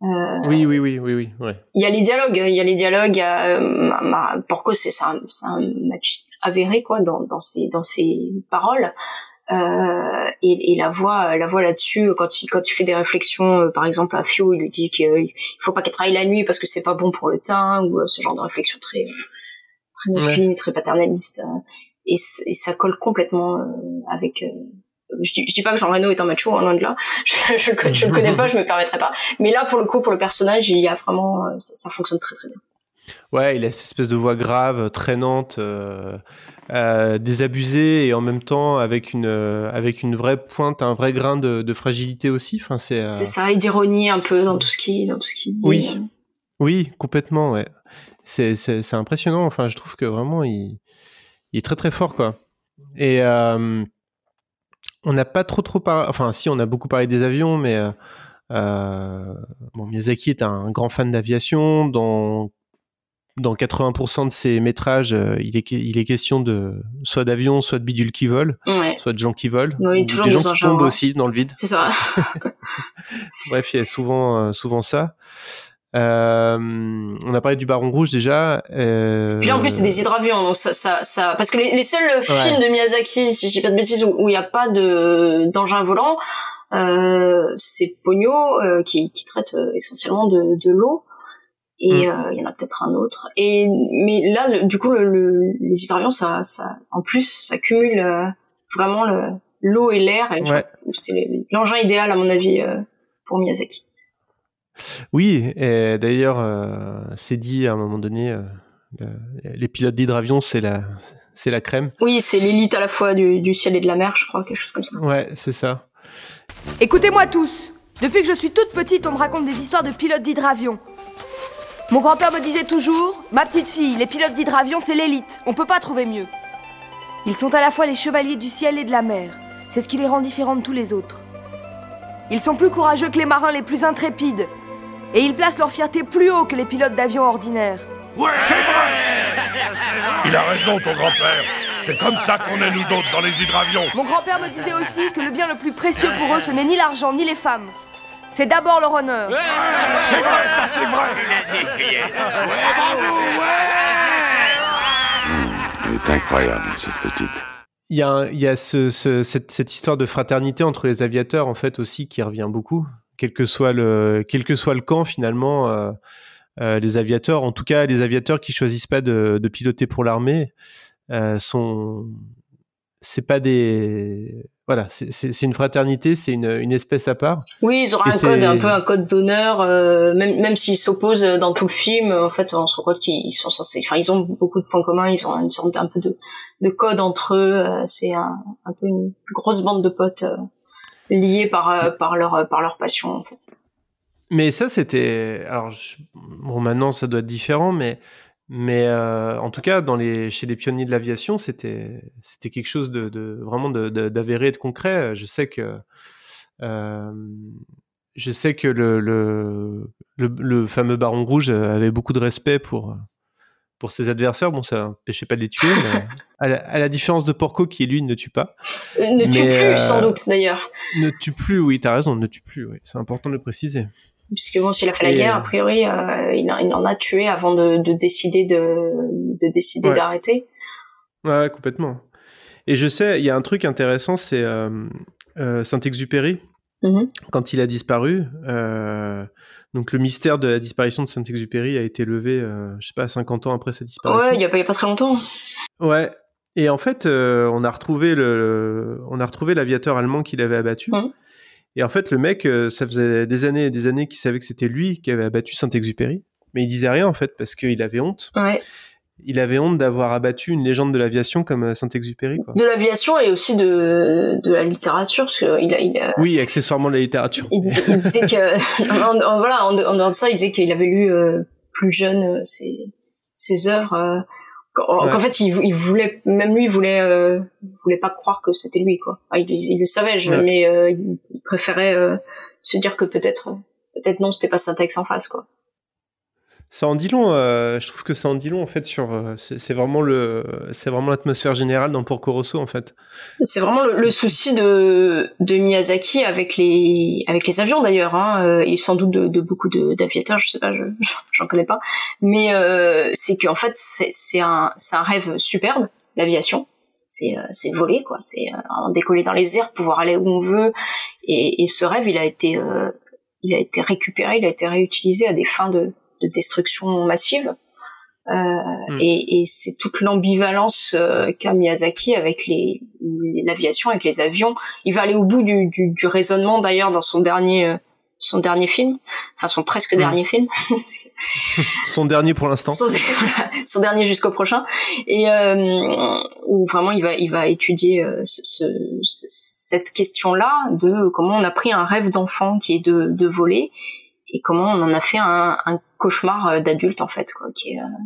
Euh, Oui, oui, oui, oui, oui, ouais. il y a les dialogues, il y a les dialogues. Il y a, euh, Porco, c'est un, un machiste avéré quoi dans, dans ses dans ses paroles. Euh, et, et la voix, la voix là-dessus, quand il quand il fait des réflexions, euh, par exemple à Fio, il lui dit qu'il faut pas qu'elle travaille la nuit parce que c'est pas bon pour le teint ou euh, ce genre de réflexion très très masculine, très paternaliste. euh, et, ça colle complètement euh, avec. euh, je, dis, je dis pas que Jean Reno est un macho, hein, loin de là. [LAUGHS] Je, je, je le connais pas, je me permettrai pas. Mais là, pour le coup, pour le personnage, il y a vraiment, euh, ça, ça fonctionne très très bien. Ouais, il a cette espèce de voix grave, traînante, euh, euh, désabusée et en même temps avec une euh, avec une vraie pointe, un vrai grain de, de fragilité aussi. Enfin, c'est. euh, C'est ça, et d'ironie un peu dans tout ce qui, dans tout ce qu'il dit. Oui, oui, complètement. Ouais, c'est impressionnant. Enfin, je trouve que vraiment il il est très très fort quoi. Et on n'a pas trop trop parlé. Enfin, si, on a beaucoup parlé des avions, mais bon, Miyazaki est un grand fan d'aviation. Dans dans 80% de ses métrages, euh, il, est, il est question de soit d'avions, soit de bidules qui volent, Ouais. soit de gens qui volent, Oui, ou toujours des gens qui tombent genre. aussi dans le vide. C'est ça. [LAUGHS] Bref, il y a souvent, euh, souvent ça. Euh, on a parlé du Baron Rouge déjà. Euh... Puis en plus c'est des hydravions, donc ça, ça, ça... parce que les, les seuls ouais. films de Miyazaki, si je dis pas de bêtises, où il n'y a pas de d'engin volant, euh, c'est Pogno qui, qui traite essentiellement de, de l'eau. Et il mm. y en a peut-être un autre. Et mais là, le, du coup, le, le, les hydravions, ça, ça, en plus, ça cumule vraiment l'eau et l'air. Ouais. C'est l'engin idéal à mon avis pour Miyazaki. Oui, et d'ailleurs, euh, c'est dit à un moment donné, euh, le, les pilotes d'hydravion, c'est la, c'est la crème. Oui, c'est l'élite à la fois du, du, ciel et de la mer, je crois, quelque chose comme ça. Ouais, c'est ça. Écoutez-moi tous. Depuis que je suis toute petite, on me raconte des histoires de pilotes d'hydravion. Mon grand-père me disait toujours, ma petite fille, les pilotes d'hydravion, c'est l'élite. On peut pas trouver mieux. Ils sont à la fois les chevaliers du ciel et de la mer. C'est ce qui les rend différents de tous les autres. Ils sont plus courageux que les marins les plus intrépides. Et ils placent leur fierté plus haut que les pilotes d'avion ordinaires. Ouais C'est vrai Il a raison, ton grand-père. C'est comme ça qu'on est nous autres dans les hydravions. Mon grand-père me disait aussi que le bien le plus précieux pour eux, ce n'est ni l'argent ni les femmes. C'est d'abord leur honneur. Ouais c'est vrai, ça c'est vrai Il a défié. Ouais, bravo, ouais mmh, Elle est incroyable, cette petite. Il y a, il y a ce, ce, cette, cette, histoire de fraternité entre les aviateurs, en fait, aussi, qui revient beaucoup. Quel que soit le, quel que soit le camp, finalement, euh, euh, les aviateurs, en tout cas, les aviateurs qui choisissent pas de, de piloter pour l'armée, euh, sont. C'est pas des. Voilà, c'est une fraternité, c'est une, une, espèce à part. Oui, ils auront un code, un peu un code d'honneur, euh, même, même s'ils s'opposent dans tout le film. En fait, on se rend compte qu'ils sont censés. Enfin, ils ont beaucoup de points communs. Ils ont une sorte d'un peu de, de code entre eux. C'est un, un peu une grosse bande de potes liés par par leur par leur passion en fait. Mais ça c'était alors je... bon maintenant ça doit être différent mais mais euh, en tout cas dans les chez les pionniers de l'aviation c'était c'était quelque chose de, de vraiment d'avéré de, de, concret. Je sais que euh, je sais que le, le, le, le, fameux Baron Rouge avait beaucoup de respect pour pour ses adversaires. Bon, ça n'empêchait pas de les tuer, mais [LAUGHS] à, la, à, la, différence de Porco qui lui ne tue pas. Euh, ne mais, tue plus, euh, sans doute d'ailleurs. Ne tue plus, oui, t'as raison, ne tue plus. Oui. C'est important de le préciser. Puisque bon, s'il a fait la guerre, a priori, euh, il, en, il, en a tué avant de, de décider de, de décider ouais. d'arrêter. Ouais, complètement. Et je sais, il y a un truc intéressant, c'est euh, Saint-Exupéry. Mm -hmm. Quand il a disparu, donc le mystère de la disparition de Saint-Exupéry a été levé, euh, je sais pas, 50 ans après sa disparition. Ouais, il y a pas, y a pas très longtemps. Ouais. Et en fait, euh, on a retrouvé le, on a retrouvé l'aviateur allemand qui l'avait abattu. Mmh. Et en fait, le mec, euh, ça faisait des années et des années qu'il savait que c'était lui qui avait abattu Saint-Exupéry, mais il disait rien en fait parce qu'il avait honte. Ouais. Il avait honte d'avoir abattu une légende de l'aviation comme euh, Saint-Exupéry. De l'aviation et aussi de, de la littérature, parce qu'il a, il a... Oui, accessoirement de la littérature. Il disait, il disait que, [LAUGHS] en, en, voilà, en, en, dehors de ça, il disait qu'il avait lu euh, plus jeune euh, ses, ses œuvres. Euh, qu'en ouais. fait, il, il, voulait, même lui, il voulait, euh, il voulait pas croire que c'était lui, quoi. Enfin, il, il, le savait, je, ouais. mais il préférait se dire que peut-être, peut-être non, c'était pas Syntax en face, quoi ça en dit long. Euh, je trouve que ça en dit long en fait sur. Euh, c'est vraiment le, c'est vraiment l'atmosphère générale dans Porco Rosso en fait. C'est vraiment le, souci de de Miyazaki avec les avec les avions d'ailleurs. Hein, euh, et sans doute de, de beaucoup d'aviateurs. Je sais pas, je [LAUGHS] j'en connais pas. Mais euh, c'est qu'en fait c'est un c'est un rêve superbe l'aviation. C'est c'est voler quoi. C'est décoller dans les airs, pouvoir aller où on veut. Et, et ce rêve il a été il a été récupéré, il a été réutilisé à des fins de de destruction massive. Euh, mm. Et, et c'est toute l'ambivalence euh, qu'a Miyazaki avec les l'aviation, avec les avions. Il va aller au bout du, du, du raisonnement d'ailleurs dans son dernier euh, son dernier film, enfin son presque mm. dernier film. [LAUGHS] son dernier pour l'instant. Son, [LAUGHS] son, dernier jusqu'au prochain. Et euh, où vraiment il va il va étudier euh, ce, ce, cette question-là de comment on a pris un rêve d'enfant qui est de, de voler et comment on en a fait un, un cauchemar d'adulte en fait quoi qui est euh,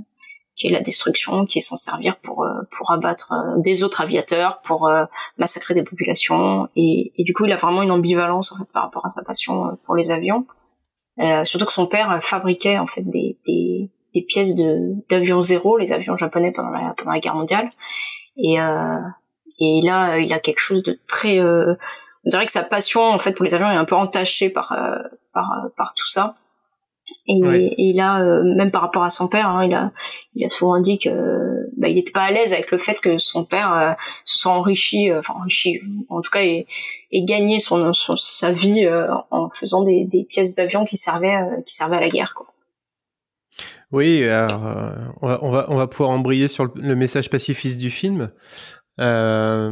qui est la destruction qui est s'en servir pour euh, pour abattre euh, des autres aviateurs pour massacrer des populations. Et, et, du coup il a vraiment une ambivalence en fait par rapport à sa passion pour les avions. Surtout que son père fabriquait en fait des des, des pièces de d'avions zéro les avions japonais pendant la pendant la guerre mondiale. Et et là il a quelque chose de très on dirait que sa passion en fait pour les avions est un peu entachée par par par tout ça Et, et là, euh, même par rapport à son père, hein, il a, il a souvent dit que bah, il n'était pas à l'aise avec le fait que son père euh, se soit enrichi, euh, enfin enrichi, en tout cas, et, et gagné son, son- sa vie euh, en faisant des, des pièces d'avion qui servaient, euh, qui servaient à la guerre. Quoi. Oui, alors, euh, on, va, on, va, on va pouvoir embrayer sur le, le message pacifiste du film. Euh,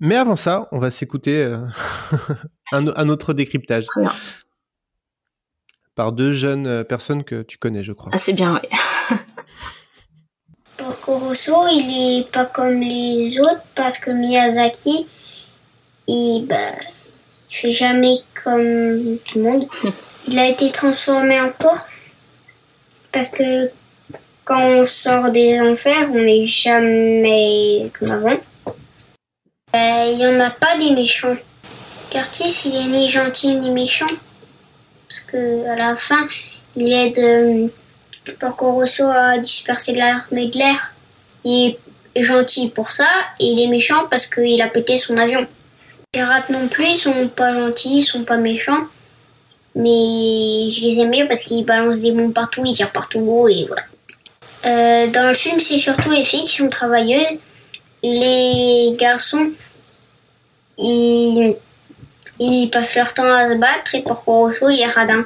mais avant ça, on va s'écouter euh, [LAUGHS] un, un autre décryptage. Bien. Par deux jeunes euh, personnes que tu connais, je crois. Ah, c'est bien, oui. [LAUGHS] Porco Rosso, il est pas comme les autres parce que Miyazaki, il, bah, il fait jamais comme tout le monde. [LAUGHS] Il a été transformé en porc parce que quand on sort des enfers, on n'est jamais comme avant. Euh, Il y en a pas des méchants. Curtis, il est ni gentil ni méchant parce que à la fin, il aide. euh, a dispersé l'armée de l'air. Il est gentil pour ça et il est méchant parce qu'il a pété son avion. Les pirates non plus, ils sont pas gentils, ils sont pas méchants. Mais je les aime bien parce qu'ils balancent des bombes partout, ils tirent partout et voilà. Euh, dans le film, c'est surtout les filles qui sont travailleuses. Les garçons, ils, passent leur temps à se battre et Porco Rosso, il est radin.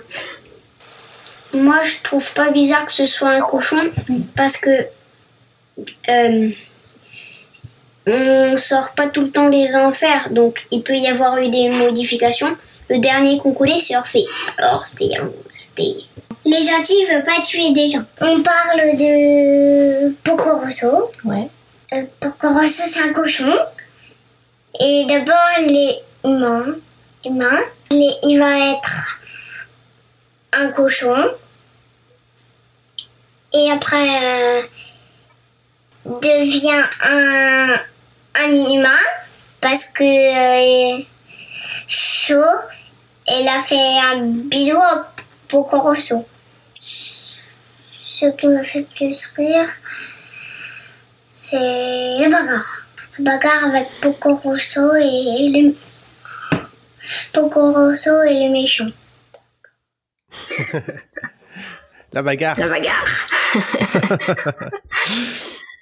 Moi, je trouve pas bizarre que ce soit un cochon parce que euh, on sort pas tout le temps des enfers, donc il peut y avoir eu des modifications. Le dernier qu'on collait, c'est Orphée. Alors, c'était. Les gentils ne veulent pas tuer des gens. On parle de Porco Rosso. Ouais. Euh, Porco Rosso, c'est un cochon. Et d'abord, il est humain. humain. Il, est- il va être un cochon. Et après, euh, devient un, un humain parce que euh, chaud, elle a fait un bisou à Porco Rosso. Ce qui me fait plus rire, c'est [LAUGHS] la bagarre. La bagarre avec Porco Rosso et, et le Porco Rosso et le méchant. La bagarre. La bagarre.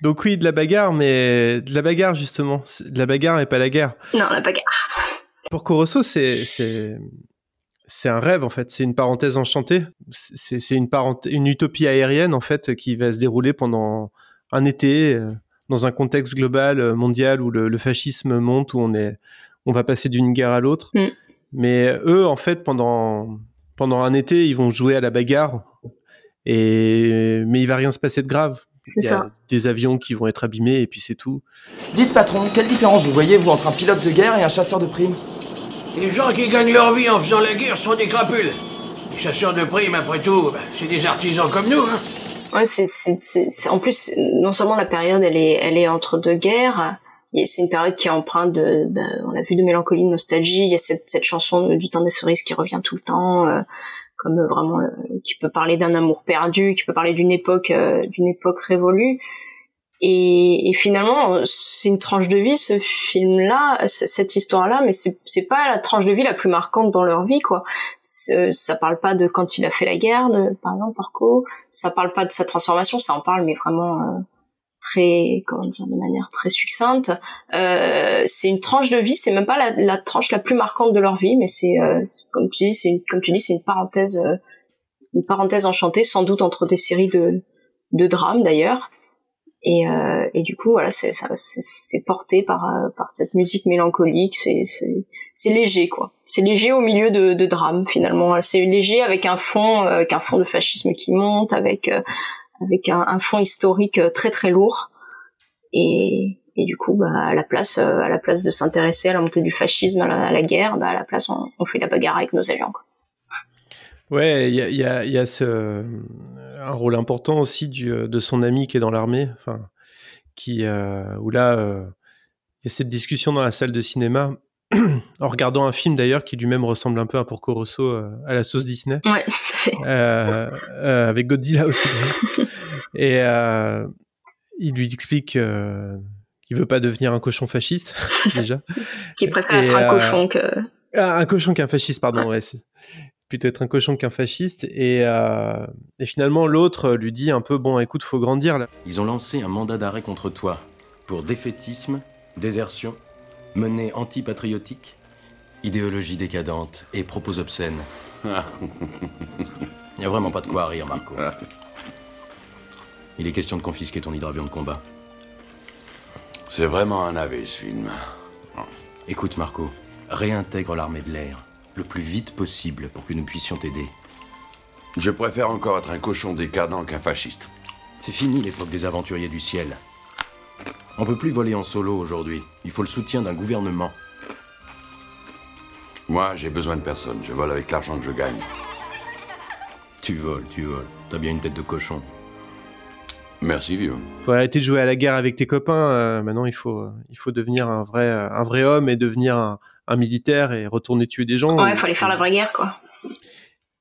Donc oui, de la bagarre, mais de la bagarre justement. De la bagarre et pas la guerre. Non, la bagarre. Pour Corosso, c'est c'est un rêve en fait. C'est une parenthèse enchantée. C'est c'est une utopie aérienne en fait qui va se dérouler pendant un été euh, dans un contexte global euh, mondial où le, le fascisme monte, où on est on va passer d'une guerre à l'autre. Mm. Mais eux en fait pendant pendant un été ils vont jouer à la bagarre et mais il va rien se passer de grave. C'est Il y a ça. des avions qui vont être abîmés et puis c'est tout. Dites patron, quelle différence vous voyez vous entre un pilote de guerre et un chasseur de primes? Les gens qui gagnent leur vie en faisant la guerre sont des crapules. Les chasseurs de primes, après tout, bah, c'est des artisans comme nous, hein. Ouais, c'est, c'est, c'est, en plus, non seulement la période, elle est, elle est entre deux guerres. C'est une période qui est empreinte de, ben, on a vu de mélancolie, de nostalgie. Il y a cette, cette chanson du temps des cerises qui revient tout le temps, euh, comme vraiment, euh, qui peut parler d'un amour perdu, qui peut parler d'une époque, euh, d'une époque révolue. Et, et finalement, c'est une tranche de vie, ce film-là, cette histoire-là, mais c'est, pas la tranche de vie la plus marquante dans leur vie, quoi. Ça parle pas de quand il a fait la guerre, par exemple, Porco. Ça parle pas de sa transformation, ça en parle, mais vraiment euh, très, comment dire, de manière très succincte. Euh, c'est une tranche de vie, c'est même pas la, la tranche la plus marquante de leur vie, mais c'est, euh, comme tu dis, c'est une, comme tu dis, c'est une parenthèse, euh, une parenthèse enchantée, sans doute entre des séries de, de drames d'ailleurs. Et, euh, et du coup, voilà, c'est c'est c'est porté par euh, par cette musique mélancolique. C'est c'est c'est léger, quoi. C'est léger au milieu de, de drame finalement. C'est léger avec un fond, euh, avec un fond de fascisme qui monte, avec avec un, fond historique très très lourd. Et et du coup, bah, à la place à la place de s'intéresser à la montée du fascisme, à la, à la guerre, bah, à la place on, on fait la bagarre avec nos avions. Quoi. Ouais, il y a, il y a, il y a ce, un rôle important aussi du, euh, de son ami qui est dans l'armée, enfin, qui, euh, où là, euh, il y a cette discussion dans la salle de cinéma, [CLEARS THROAT] en regardant un film d'ailleurs qui lui-même ressemble un peu à Porco Rosso, euh, à la sauce Disney. Ouais, [LAUGHS] tout à fait. Euh, euh, avec Godzilla aussi. [LAUGHS] Et euh, il lui explique euh, qu'il veut pas devenir un cochon fasciste, [LAUGHS] déjà. Qui préfère Et, être un euh, cochon que ah, un cochon qu'un fasciste, pardon, ouais. Plutôt être un cochon qu'un fasciste. Et, euh, et finalement, l'autre lui dit un peu bon, écoute, faut grandir là. Ils ont lancé un mandat d'arrêt contre toi pour défaitisme, désertion, menée antipatriotique, idéologie décadente et propos obscènes. [LAUGHS] Il n'y a vraiment pas de quoi rire, Marco. Il est question de confisquer ton hydravion de combat. C'est vraiment un navet, ce film. Écoute, Marco, réintègre l'armée de l'air le plus vite possible pour que nous puissions t'aider. Je préfère encore être un cochon décadent qu'un fasciste. C'est fini l'époque des aventuriers du ciel. On peut plus voler en solo aujourd'hui. Il faut le soutien d'un gouvernement. Moi, j'ai besoin de personne. Je vole avec l'argent que je gagne. Tu voles, tu voles. T'as bien une tête de cochon. Merci, vieux. Faut arrêter de jouer à la guerre avec tes copains. euh, maintenant, il faut, euh, il faut devenir un vrai, euh, un vrai homme et devenir un, un militaire et retourner tuer des gens. Ouais, il fallait faire la vraie guerre, quoi.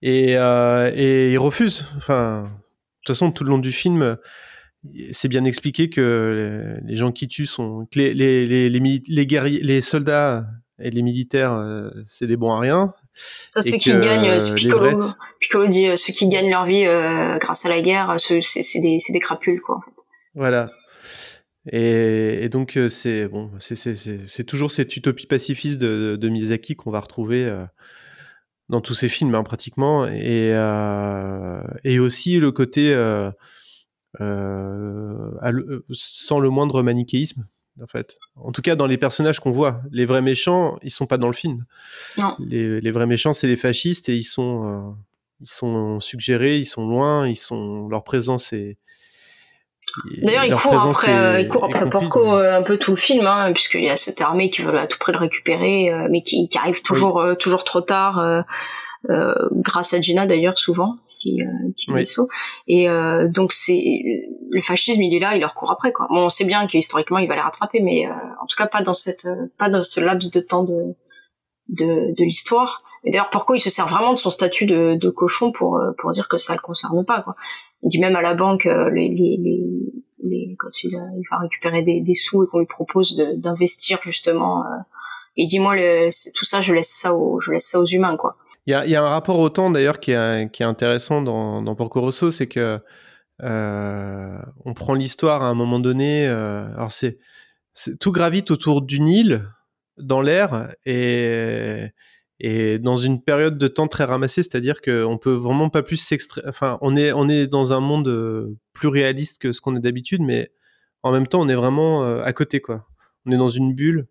Et, euh, et il refuse. Enfin, de toute façon, tout le long du film, c'est bien expliqué que les gens qui tuent sont que les les les les, guerriers, les soldats et les militaires, euh, c'est des bons à rien. Ça, ceux qui gagnent, euh, c'est les Piccolo, vrais- Piccolo dit, euh, ceux qui gagnent leur vie euh, grâce à la guerre, euh, c'est c'est des, c'est des crapules, quoi. en fait. Voilà. Et, et donc euh, c'est bon, c'est toujours cette utopie pacifiste de, de Miyazaki qu'on va retrouver euh, dans tous ses films hein, pratiquement, et euh, et aussi le côté sans le moindre manichéisme en fait. En tout cas dans les personnages qu'on voit, les vrais méchants, ils sont pas dans le film. Non. Les, les vrais méchants, c'est les fascistes et ils sont euh, ils sont suggérés, ils sont loin, ils sont leur présence est D'ailleurs, il leur court après, euh, il court après Porco euh, un peu tout le film, hein, puisqu'il y a cette armée qui veut à tout prix le récupérer, euh, mais qui, qui arrive toujours, euh, toujours trop tard, euh, euh, grâce à Gina d'ailleurs souvent, qui, euh, qui Oui. Et euh, donc c'est le fascisme, il est là, il leur court après quoi. Bon, on sait bien qu'historiquement il va les rattraper, mais euh, en tout cas pas dans cette, euh, pas dans ce laps de temps de de, de l'histoire. Et d'ailleurs, pourquoi il se sert vraiment de son statut de, cochon pour euh, pour dire que ça le concerne pas. Il dit même à la banque euh, quand il, euh, il va récupérer des, sous et qu'on lui propose d'investir justement. Il dit moi tout ça je laisse ça aux je laisse ça aux humains quoi. Il y a, un rapport au temps d'ailleurs qui est, intéressant dans, Porco Rosso, c'est que on prend l'histoire à un moment donné. alors c'est, tout gravite autour d'une île dans l'air et et dans une période de temps très ramassée, c'est-à-dire qu'on peut vraiment pas plus s'extraire. Enfin, on est on est dans un monde euh, plus réaliste que ce qu'on est d'habitude, mais en même temps, on est vraiment euh, à côté quoi. On est dans une bulle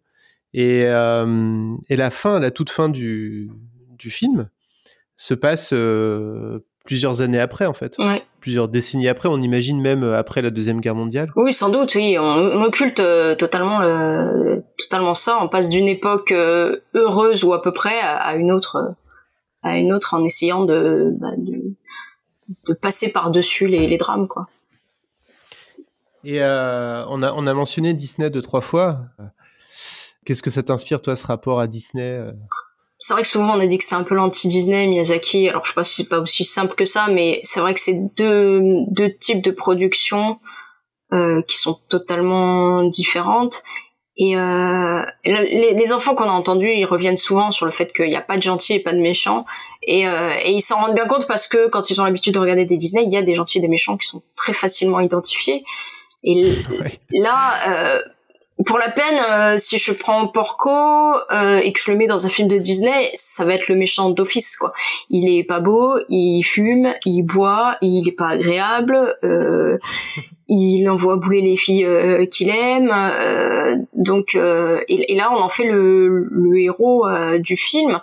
et euh, et la fin, la toute fin du du film se passe plusieurs années après en fait, Ouais. plusieurs décennies après. On imagine même euh, après la deuxième guerre mondiale. Oui, sans doute, oui. On, on occulte euh, totalement, le, totalement ça. On passe d'une époque euh, heureuse ou à peu près à, à une autre, euh, à une autre, en essayant de, bah, de, de passer par dessus les, les drames, quoi. Et euh, on, a, on a mentionné Disney deux, trois fois. Qu'est-ce que ça t'inspire, toi, ce rapport à Disney euh? C'est vrai que souvent on a dit que c'était un peu l'anti-Disney, Miyazaki. Alors je sais pas si c'est pas aussi simple que ça, mais c'est vrai que c'est deux, deux types de productions euh, qui sont totalement différentes. Et euh, les, les enfants qu'on a entendus, ils reviennent souvent sur le fait qu'il n'y a pas de gentils et pas de méchants. Et, euh, et ils s'en rendent bien compte parce que quand ils ont l'habitude de regarder des Disney, il y a des gentils et des méchants qui sont très facilement identifiés. Et l- [LAUGHS] là, euh, pour la peine, euh, si je prends Porco euh, et que je le mets dans un film de Disney, ça va être le méchant d'office quoi. Il est pas beau, il fume, il boit, il est pas agréable, euh, il envoie bouler les filles euh, qu'il aime. euh, donc euh, et, là on en fait le, le héros euh, du film.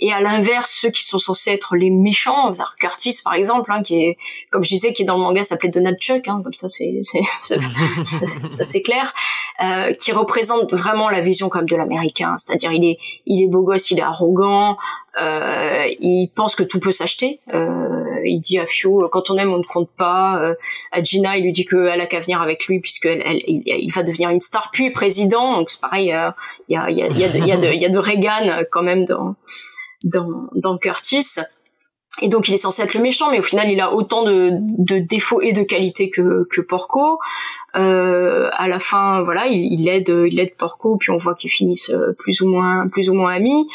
Et à l'inverse, ceux qui sont censés être les méchants, Curtis par exemple, hein, qui est comme je disais, qui est dans le manga s'appelait Donald Chuck, hein, comme ça c'est [LAUGHS] ça, c'est clair, euh, qui représente vraiment la vision comme de l'américain, c'est-à-dire il est il est beau gosse, il est arrogant, euh, il pense que tout peut s'acheter. Euh, il dit à Fio, quand on aime, on ne compte pas. Euh, à Gina, il lui dit qu'elle a qu'à venir avec lui puisque elle, il, va devenir une star puis président. Donc c'est pareil, euh, il y a y a y a de y y a de Reagan euh, quand même dans dans dans Curtis. Et donc il est censé être le méchant, mais au final il a autant de, de défauts et de qualités que, que Porco. Euh, à la fin, voilà, il, il aide, il aide Porco, puis on voit qu'ils finissent euh, plus ou moins, plus ou moins amis.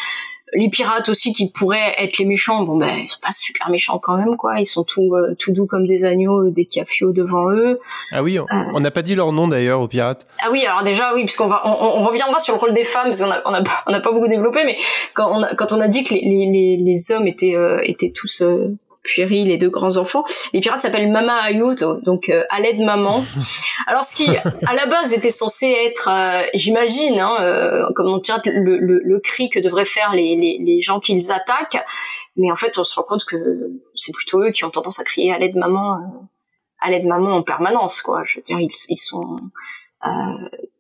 Les pirates aussi qui pourraient être les méchants, bon ben ils sont pas super méchants quand même quoi, ils sont tout euh, tout doux comme des agneaux, des cafios devant eux. Ah oui, on n'a pas dit leur nom d'ailleurs aux pirates. Ah oui, alors déjà oui, puisqu'on va on, on, reviendra sur le rôle des femmes parce qu'on a on a, [LAUGHS] on a pas beaucoup développé, mais quand on a quand on a dit que les les, les hommes étaient étaient tous Puéri, les deux grands enfants. Les pirates s'appellent Mama Ayuto, donc euh, à l'aide maman. [LAUGHS] Alors ce qui à la base était censé être, euh, j'imagine, hein, euh, comme on pirate, le, le, le, cri que devraient faire les, les, les gens qu'ils attaquent, mais en fait on se rend compte que c'est plutôt eux qui ont tendance à crier à l'aide maman, à l'aide maman en permanence, quoi. Je veux dire, ils, ils sont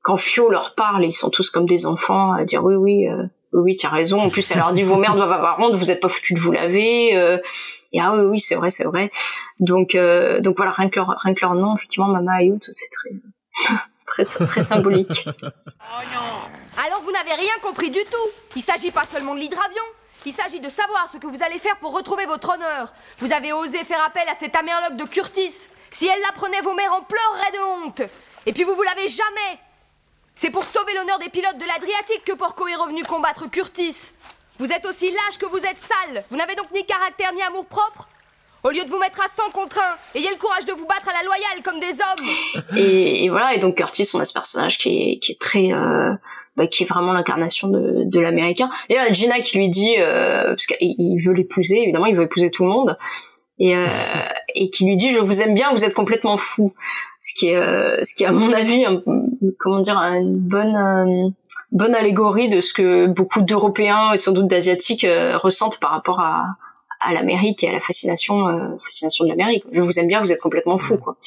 quand Fio leur parle, ils sont tous comme des enfants à dire oui oui oui, tu as raison. En plus, elle leur dit vos mères doivent avoir honte, vous êtes pas foutus de vous laver. Euh, et ah oui, oui, c'est vrai, c'est vrai. Donc, euh, donc voilà, rien que leur, rien que leur nom, effectivement, Mama Ayut, c'est très, [LAUGHS] très, très symbolique. Oh non Alors vous n'avez rien compris du tout. Il s'agit pas seulement de l'hydravion. Il s'agit de savoir ce que vous allez faire pour retrouver votre honneur. Vous avez osé faire appel à cette amerloque de Curtis. Si elle l'apprenait, vos mères en pleureraient de honte. Et puis vous vous l'avez jamais. C'est pour sauver l'honneur des pilotes de l'Adriatique que Porco est revenu combattre Curtis. Vous êtes aussi lâche que vous êtes sale. Vous n'avez donc ni caractère ni amour propre. Au lieu de vous mettre à 100 contre 1, ayez le courage de vous battre à la loyale comme des hommes. Et, voilà, et donc Curtis, on a ce personnage qui est, qui est très... Euh, bah, qui est vraiment l'incarnation de, de l'américain. D'ailleurs, Gina qui lui dit, euh, parce qu'il veut l'épouser, évidemment, il veut épouser tout le monde, et, euh, et qui lui dit, je vous aime bien, vous êtes complètement fou. Ce qui est, euh, ce qui est à mon avis, un, comment dire, une bonne euh, bonne allégorie de ce que beaucoup d'Européens et sans doute d'Asiatiques euh, ressentent par rapport à, à l'Amérique et à la fascination euh, fascination de l'Amérique. Je vous aime bien, vous êtes complètement fou, quoi.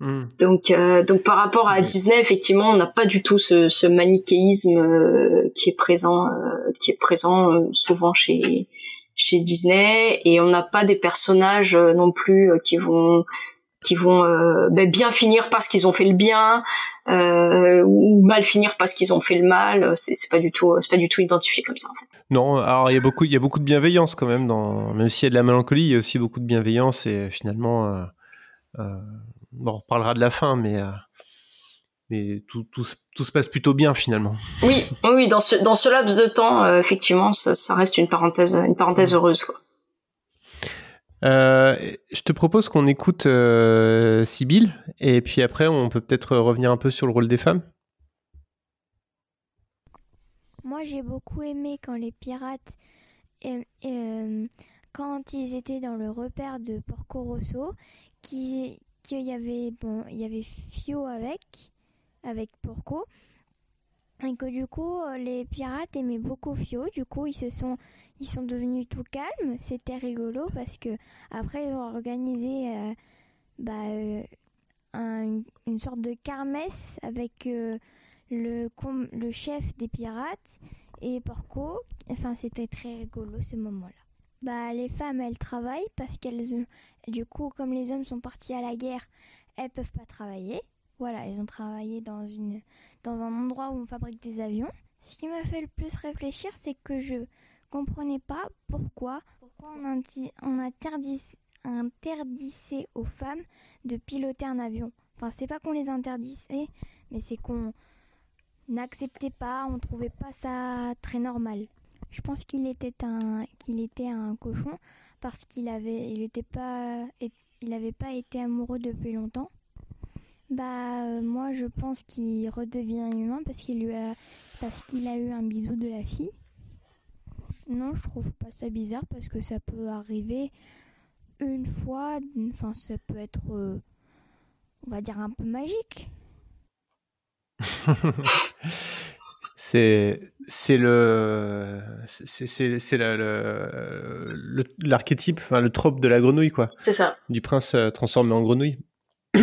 Mm. Donc, donc par rapport à Disney, effectivement, on n'a pas du tout ce, ce manichéisme qui est présent, qui est présent souvent chez chez Disney, et on n'a pas des personnages non plus qui vont qui vont euh, ben, bien finir parce qu'ils ont fait le bien euh, ou mal finir parce qu'ils ont fait le mal. C'est, c'est pas du tout c'est pas du tout identifié comme ça en fait. Non alors il y a beaucoup il y a beaucoup de bienveillance quand même même s'il y a de la mélancolie il y a aussi beaucoup de bienveillance et finalement euh, euh on reparlera de la fin mais euh, mais tout, tout, tout, se passe plutôt bien finalement. Oui, oui, dans ce dans ce laps de temps, effectivement, ça, ça, reste une parenthèse une parenthèse mm. heureuse quoi. Euh, je te propose qu'on écoute euh, Sibyl et puis après on peut peut-être revenir un peu sur le rôle des femmes. Moi j'ai beaucoup aimé quand les pirates, euh, quand ils étaient dans le repère de Porco Rosso, qu'il y avait bon, il y avait Fio avec, avec Porco, et que du coup les pirates aimaient beaucoup Fio. Du coup ils se sont ils sont devenus tout calmes. C'était rigolo parce que après ils ont organisé euh, bah, euh, une sorte de kermesse avec euh, le, le chef des pirates et Porco. Enfin, c'était très rigolo ce moment-là. Bah, les femmes, elles travaillent parce qu'elles. Du coup, comme les hommes sont partis à la guerre, elles peuvent pas travailler. Voilà, elles ont travaillé dans, une, dans un endroit où on fabrique des avions. Ce qui m'a fait le plus réfléchir, c'est que je comprenais pas pourquoi, pourquoi on, on interdisait aux femmes de piloter un avion. Enfin, c'est pas qu'on les interdisait, mais c'est qu'on n'acceptait pas, on trouvait pas ça très normal. Je pense qu'il était un qu'il était un cochon parce qu'il avait il était pas il avait pas été amoureux depuis longtemps. Bah euh, moi je pense qu'il redevient humain parce qu'il lui a parce qu'il a eu un bisou de la fille. Non, je trouve pas ça bizarre parce que ça peut arriver une fois. Enfin, ça peut être, euh, on va dire, un peu magique. [LAUGHS] c'est c'est le c'est c'est l'archétype enfin le trope de la grenouille quoi c'est ça du prince euh, transformé en grenouille [CLEARS THROAT]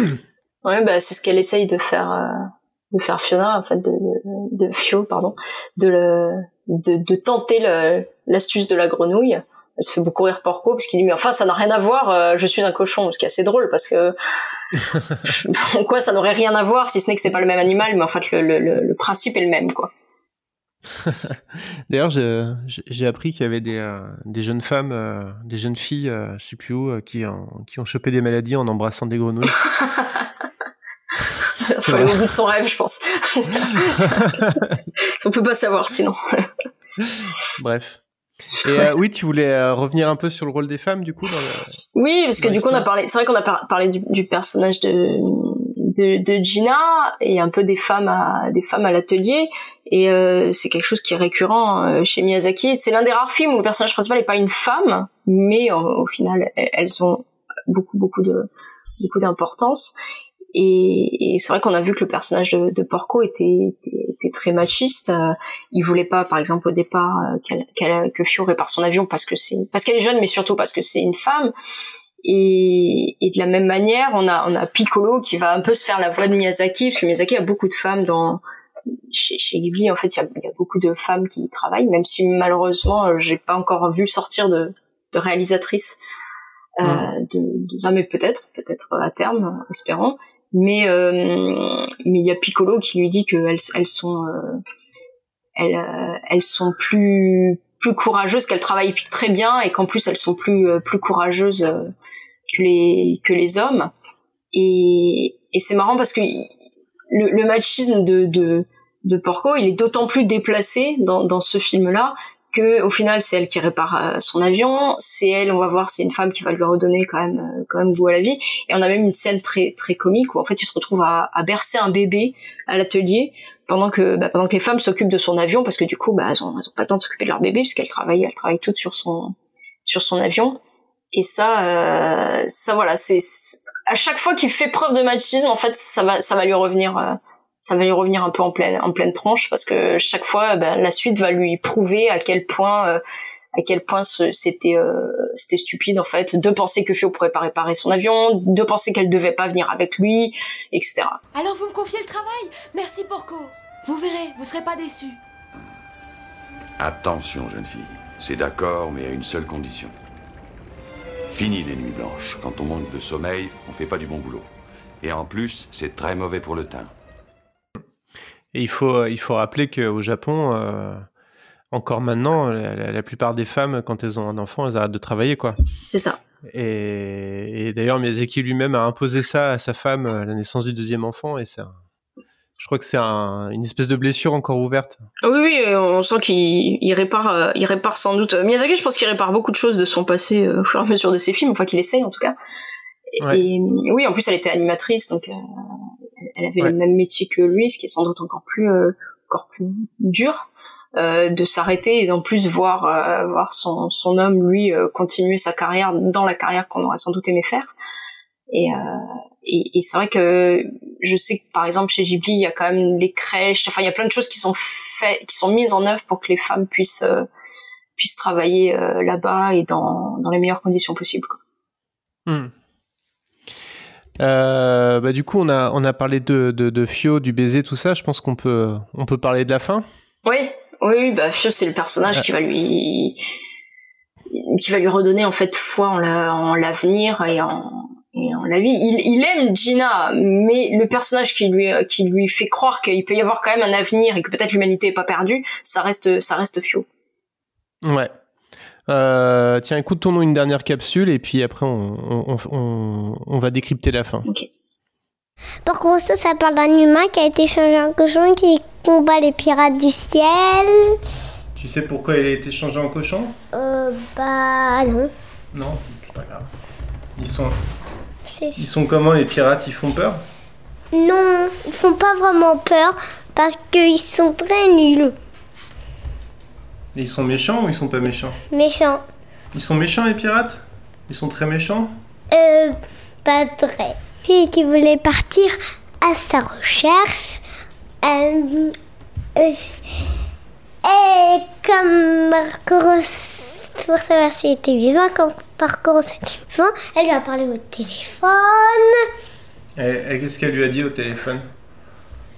ouais bah c'est ce qu'elle essaye de faire euh, de faire Fiona en fait de, de, de Fio pardon de le de, de tenter l'astuce de la grenouille. Elle se fait beaucoup rire Porco parce qu'il dit mais enfin ça n'a rien à voir, euh, je suis un cochon, ce qui est assez drôle parce que [LAUGHS] quoi ça n'aurait rien à voir si ce n'est que c'est pas le même animal, mais en fait le, le, le principe est le même quoi. [LAUGHS] D'ailleurs, j'ai appris qu'il y avait des, euh, des, jeunes femmes, euh, des jeunes filles, euh, je sais plus où, qui, qui ont chopé des maladies en embrassant des grenouilles. au bout de son rêve, je pense. [LAUGHS] On peut pas savoir sinon. Bref. Et euh, oui, tu voulais euh, revenir un peu sur le rôle des femmes, du coup dans le... Oui, parce que du coup, on a parlé. C'est vrai qu'on a par- parlé du, du personnage de, de de Gina et un peu des femmes à des femmes à l'atelier. Et euh, c'est quelque chose qui est récurrent euh, chez Miyazaki. C'est l'un des rares films où le personnage principal n'est pas une femme, mais euh, au final, elles, ont beaucoup beaucoup de beaucoup d'importance. Et, et c'est vrai qu'on a vu que le personnage de, de Porco était, était, était très machiste. Euh, il voulait pas, par exemple, au départ, qu'elle, qu'elle- que Fio répare son avion parce que c'est parce qu'elle est jeune, mais surtout parce que c'est une femme. Et, et de la même manière, on a on a Piccolo qui va un peu se faire la voix de Miyazaki, parce que Miyazaki a beaucoup de femmes dans chez, chez Ghibli. En fait, il y a, il y a beaucoup de femmes qui y travaillent, même si malheureusement, euh, j'ai pas encore vu sortir de, de réalisatrices. Euh, de, de ça, mais peut-être, peut-être à terme, espérons. Mais euh, mais il y a Piccolo qui lui dit qu'elles elles sont euh, elles euh, elles sont plus plus courageuses, qu'elles travaillent très bien et qu'en plus elles sont plus euh, plus courageuses euh, que les que les hommes. Et et c'est marrant parce que le, le machisme de de de Porco, il est d'autant plus déplacé dans dans ce film-là que au final c'est elle qui répare euh, son avion, c'est elle, on va voir, c'est une femme qui va lui redonner quand même quand même goût à la vie. Et on a même une scène très très comique où en fait il se retrouve à, à bercer un bébé à l'atelier pendant que bah, pendant que les femmes s'occupent de son avion parce que du coup bah elles ont, elles ont pas le temps de s'occuper de leur bébé puisqu'elles travaillent elles travaillent toutes sur son sur son avion. Et ça euh, ça voilà c'est à chaque fois qu'il fait preuve de machisme en fait ça va ça va lui revenir euh, ça va lui revenir un peu en pleine en pleine tronche parce que chaque fois ben, la suite va lui prouver à quel point euh, à quel point c'était euh, c'était stupide en fait de penser que Fio pourrait pas réparer son avion de penser qu'elle devait pas venir avec lui etc Alors vous me confiez le travail? Merci Porco. Vous verrez, vous serez pas déçus. Attention, jeune fille. C'est d'accord, mais à une seule condition. Fini les nuits blanches. Quand on manque de sommeil, on fait pas du bon boulot. Et en plus, c'est très mauvais pour le teint. Et il faut, euh, il faut rappeler qu'au Japon, euh, encore maintenant, la, la- la plupart des femmes, quand elles ont un enfant, elles arrêtent de travailler, quoi. c'est ça Et, et d'ailleurs, Miyazaki lui-même a imposé ça à sa femme à la naissance du deuxième enfant, et c'est je crois que c'est un- une espèce de blessure encore ouverte. Ah oui oui euh, on sent qu'il il répare euh, il répare sans doute euh, Miyazaki je pense qu'il répare beaucoup de choses de son passé euh, au fur et à mesure de ses films enfin qu'il essaye en tout cas et, Ouais. et, oui en plus elle était animatrice donc euh, elle- avait Ouais. le même métier que lui ce qui est sans doute encore plus euh, encore plus dur euh, de s'arrêter et en plus voir euh, voir son son homme lui euh, continuer sa carrière dans la carrière qu'on aurait sans doute aimé faire et euh, et, et c'est vrai que je sais que par exemple chez Ghibli il y a quand même les crèches enfin il y a plein de choses qui sont faites qui sont mises en œuvre pour que les femmes puissent euh, puissent travailler euh, là-bas et dans dans les meilleures conditions possibles quoi. Hmm. Euh, bah, du coup, on a, on a parlé de, de, de Fio, du baiser, tout ça. Je pense qu'on peut, on peut parler de la fin. Oui, oui, bah Fio c'est le personnage Ouais. qui va lui qui va lui redonner en fait foi en la- en l'avenir et en et en la vie. Il, il aime Gina, mais le personnage qui lui qui lui fait croire qu'il peut y avoir quand même un avenir et que peut-être l'humanité est pas perdue, ça reste ça reste Fio. Ouais. Euh, tiens, écoute, tournons une dernière capsule et puis après, on, on, on, on va décrypter la fin. Porco Rosso, ça parle d'un humain qui a été changé en cochon qui combat les pirates du ciel. Tu sais pourquoi il a été changé en cochon? Euh, bah non. Non, c'est pas grave. Ils sont, ils sont comment les pirates? Ils font peur? Non, ils font pas vraiment peur parce qu'ils sont très nuls. Ils sont méchants ou ils sont pas méchants? Méchants. Ils sont méchants les pirates? Ils sont très méchants? Euh, pas très. Puis qui voulait partir à sa recherche. Euh, euh, et comme Marco pour savoir s'il était vivant, comme Marco était vivant, elle lui a parlé au téléphone. Et, et qu'est-ce qu'elle lui a dit au téléphone?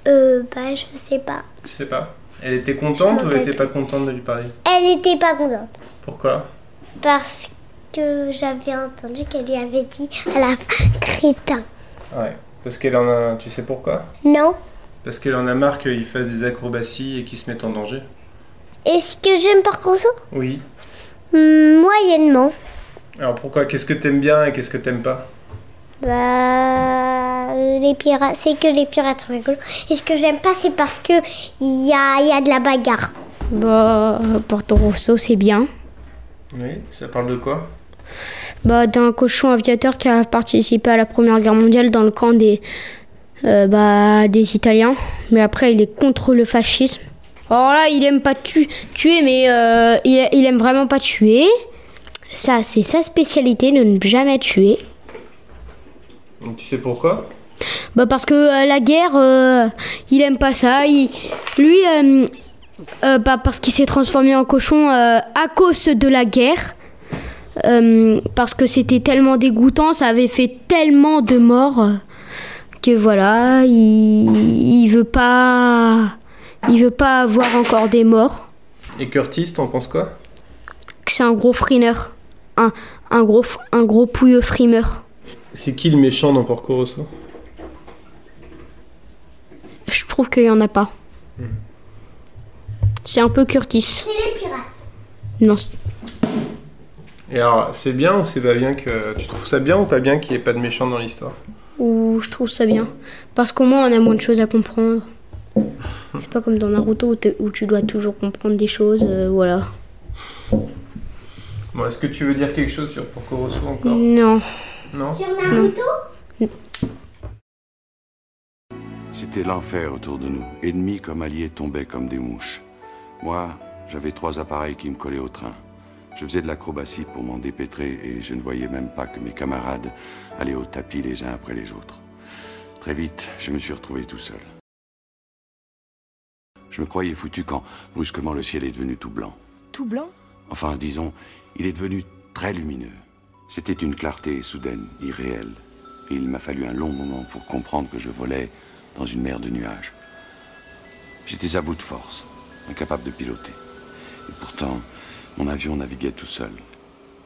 Euh, bah, je sais pas. Je sais pas. Elle était contente ou elle était pas contente de lui parler? Elle était pas contente. Pourquoi? Parce que j'avais entendu qu'elle lui avait dit à la fin crétin. Ouais. Parce qu'elle en a. Tu sais pourquoi? Non. Parce qu'elle en a marre qu'il fasse des acrobaties et qu'il se mette en danger. Est-ce que j'aime Marco Rosso Oui. Hmm, Moyennement. Alors pourquoi? Qu'est-ce que t'aimes bien et qu'est-ce que t'aimes pas? Bah, les pirates, c'est que les pirates sont rigolos. Et ce que j'aime pas, c'est parce que il y a, il y a de la bagarre. Bah, Porto Rosso, c'est bien. Oui, ça parle de quoi? Bah, D'un cochon aviateur qui a participé à la Première Guerre mondiale dans le camp des, euh, bah, des Italiens. Mais après, il est contre le fascisme. Alors là, il aime pas tu tuer, mais euh, il, il aime vraiment pas tuer. Ça, c'est sa spécialité de ne jamais tuer. Donc, tu sais pourquoi? Bah parce que euh, la guerre, il aime pas ça. Il, lui, bah parce qu'il s'est transformé en cochon à cause de la guerre. Euh, parce que c'était tellement dégoûtant, ça avait fait tellement de morts que voilà, il, il veut pas, il veut pas avoir encore des morts. Et Curtis, t'en penses quoi? Que c'est un gros frimeur, un, un gros, un gros pouilleux frimeur. C'est qui le méchant dans Porco Rosso? Je trouve qu'il y en a pas. C'est un peu Curtis. C'est les pirates. Non, c'est- Et alors, c'est bien ou c'est pas bien que. Tu trouves ça bien ou pas bien qu'il n'y ait pas de méchant dans l'histoire? Ou je trouve ça bien. Parce qu'au moins on a moins de choses à comprendre. C'est pas comme dans Naruto où, tu dois toujours comprendre des choses, euh, voilà. Bon, est-ce que tu veux dire quelque chose sur Porco Rosso encore? Non. Non? Sur Naruto? C'était l'enfer autour de nous. Ennemis comme alliés tombaient comme des mouches. Moi, j'avais trois appareils qui me collaient au train. Je faisais de l'acrobatie pour m'en dépêtrer et je ne voyais même pas que mes camarades allaient au tapis les uns après les autres. Très vite, je me suis retrouvé tout seul. Je me croyais foutu quand, brusquement, le ciel est devenu tout blanc. Tout blanc? Enfin, disons, il est devenu très lumineux. C'était une clarté soudaine, irréelle. Et il m'a fallu un long moment pour comprendre que je volais dans une mer de nuages. J'étais à bout de force, incapable de piloter. Et pourtant, mon avion naviguait tout seul,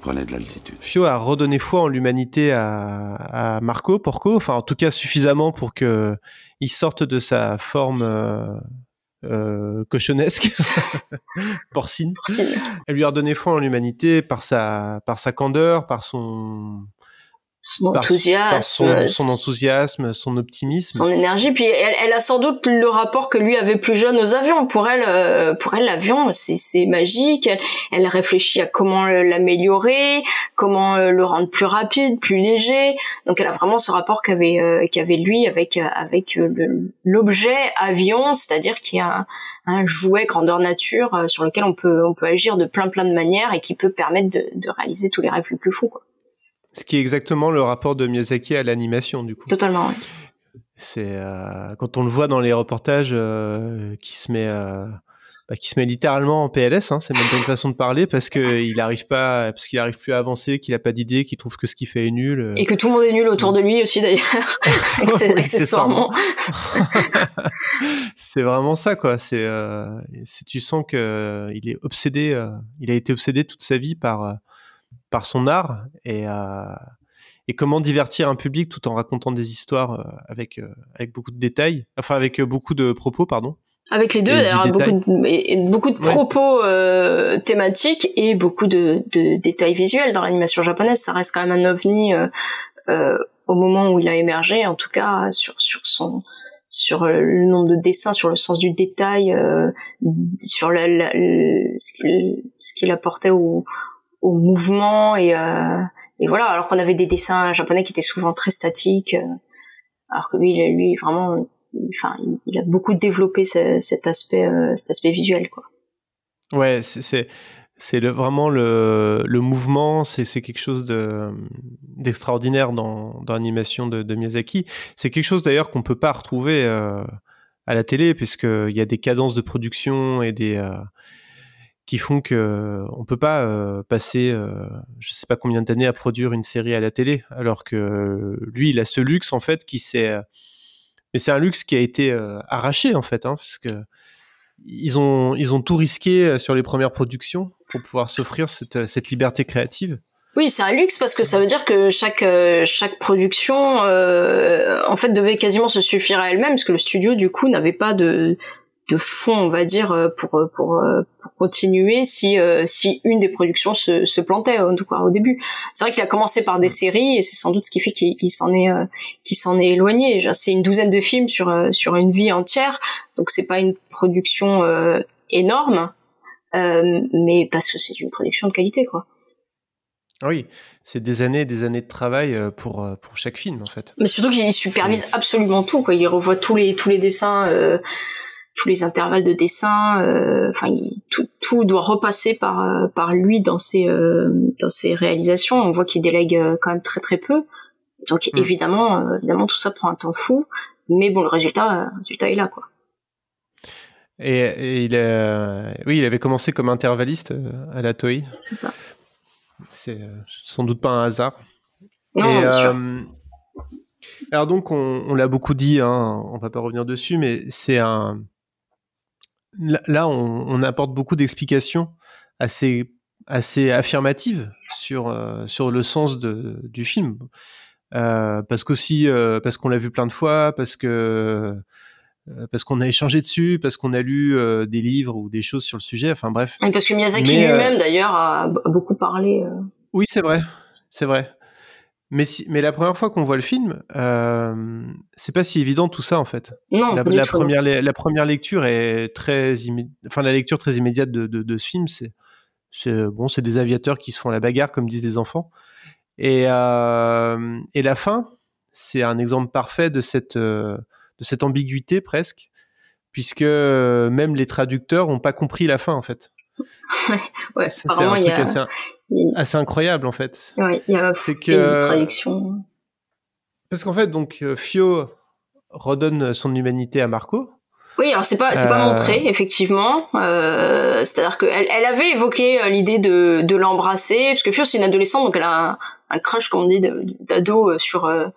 prenait de l'altitude. Fio a redonné foi en l'humanité à, à Marco, Porco, enfin en tout cas suffisamment pour que il sorte de sa forme euh, euh, cochonesque, [LAUGHS] porcine. Elle lui a redonné foi en l'humanité par sa, par sa candeur, par son Son par- enthousiasme, par son, son enthousiasme, son optimisme. son énergie. Puis elle, elle a sans doute le rapport que lui avait plus jeune aux avions. Pour elle, euh, pour elle, l'avion, c'est magique. Elle, elle réfléchit à comment euh, l'améliorer, comment euh, le rendre plus rapide, plus léger. Donc elle a vraiment ce rapport qu'avait euh, qu'avait lui avec euh, avec euh, l'objet avion, c'est-à-dire qu'il y a un, un jouet grandeur nature euh, sur lequel on peut on peut agir de plein plein de manières et qui peut permettre de, de réaliser tous les rêves les plus fous. Quoi. Ce qui est exactement le rapport de Miyazaki à l'animation, du coup. Totalement. ouais. C'est euh, quand on le voit dans les reportages euh, qui se met euh, bah, qui se met littéralement en PLS, hein, c'est même pas une façon de parler parce que il arrive pas parce qu'il arrive plus à avancer, qu'il a pas d'idée, qu'il trouve que ce qu'il fait est nul. Et que tout le monde est nul autour de lui aussi d'ailleurs, [LAUGHS] Access- Oui, accessoirement. [LAUGHS] c'est vraiment ça quoi. C'est tu sens que il est obsédé, il a été obsédé toute sa vie par par son art et euh, et comment divertir un public tout en racontant des histoires euh, avec euh, avec beaucoup de détails, enfin avec beaucoup de propos pardon. Avec les deux, d'ailleurs, beaucoup de, et- et beaucoup de Ouais. propos euh, thématiques et beaucoup de, de détails visuels dans l'animation japonaise. Ça reste quand même un ovni euh, euh, au moment où il a émergé, en tout cas sur sur son sur le nombre de dessins, sur le sens du détail, sur la, la- le- ce qu'il ce qu'il apportait au, au mouvement et euh, et voilà. Alors qu'on avait des dessins japonais qui étaient souvent très statiques, euh, alors que lui, il- lui vraiment enfin il- il a beaucoup développé ce- cet aspect euh, cet aspect visuel quoi Ouais, c'est c'est vraiment le, le mouvement, c'est quelque chose de d'extraordinaire dans dans l'animation de, Miyazaki. C'est quelque chose d'ailleurs qu'on peut pas retrouver à la télé puisque il y a des cadences de production et des qui font que on peut pas euh, passer euh, je sais pas combien d'années à produire une série à la télé alors que lui il a ce luxe en fait qui s'est euh, mais c'est un luxe qui a été euh, arraché en fait hein, parce que ils ont, ils ont tout risqué euh, sur les premières productions pour pouvoir s'offrir cette, liberté créative. oui c'est un luxe parce que ça veut dire que chaque euh, chaque production euh, en fait devait quasiment se suffire à elle-même parce que le studio du coup n'avait pas de de fonds on va dire euh, pour pour euh, pour continuer si euh, si une des productions se, se plantait en tout cas au début c'est vrai qu'il a commencé par des séries et c'est sans doute ce qui fait qu'il s'en est euh, qu'il s'en est éloigné c'est une douzaine de films sur euh, sur une vie entière donc c'est pas une production euh, énorme euh, mais parce que c'est une production de qualité quoi Ah Oui, c'est des années et des années de travail euh, pour, euh, pour chaque film, en fait. Mais surtout qu'il supervise absolument tout, quoi. Il revoit tous les, tous les dessins, euh, tous les intervalles de dessin. euh, Enfin, il- tout, tout doit repasser par, euh, par lui dans ses, euh, dans ses réalisations. On voit qu'il délègue quand même très très peu. Donc Mm. évidemment, évidemment, tout ça prend un temps fou. Mais bon, le résultat, le résultat est là, quoi. Et, et il, a- oui, il avait commencé comme intervalliste à la Toei. C'est ça. C'est sans doute pas un hasard. Non, Et, bien sûr. alors donc, on, on l'a beaucoup dit, hein, on va pas revenir dessus, mais c'est un... Là, on, on apporte beaucoup d'explications assez, assez affirmatives sur, euh, sur le sens de, du film. Euh, parce qu'aussi, euh, parce qu'on l'a vu plein de fois, parce que parce qu'on a échangé dessus, parce qu'on a lu des livres ou des choses sur le sujet. Enfin bref. Et parce que Miyazaki lui-même, d'ailleurs, a beaucoup parlé. oui, c'est vrai, c'est vrai. Mais, si, mais la première fois qu'on voit le film, euh, c'est pas si évident tout ça en fait. Non, la, première, la première lecture est très, immé- enfin la lecture très immédiate de, de, de ce film, c'est, bon, c'est des aviateurs qui se font la bagarre comme disent les enfants. Et, euh, et la fin, c'est un exemple parfait de cette, euh, de cette ambiguïté presque, puisque même les traducteurs n'ont pas compris la fin en fait. [LAUGHS] ouais, C'est un truc a, assez, assez incroyable en fait. ouais, il y a, C'est que- une traduction. Parce qu'en fait, donc euh, Fio redonne son humanité à Marco. Oui, alors c'est pas c'est pas Euh, montré effectivement. Euh, C'est-à-dire qu'elle elle avait évoqué euh, l'idée de de l'embrasser parce que Fio c'est une adolescente donc elle a un, un crush comme on dit d'ado euh, sur euh,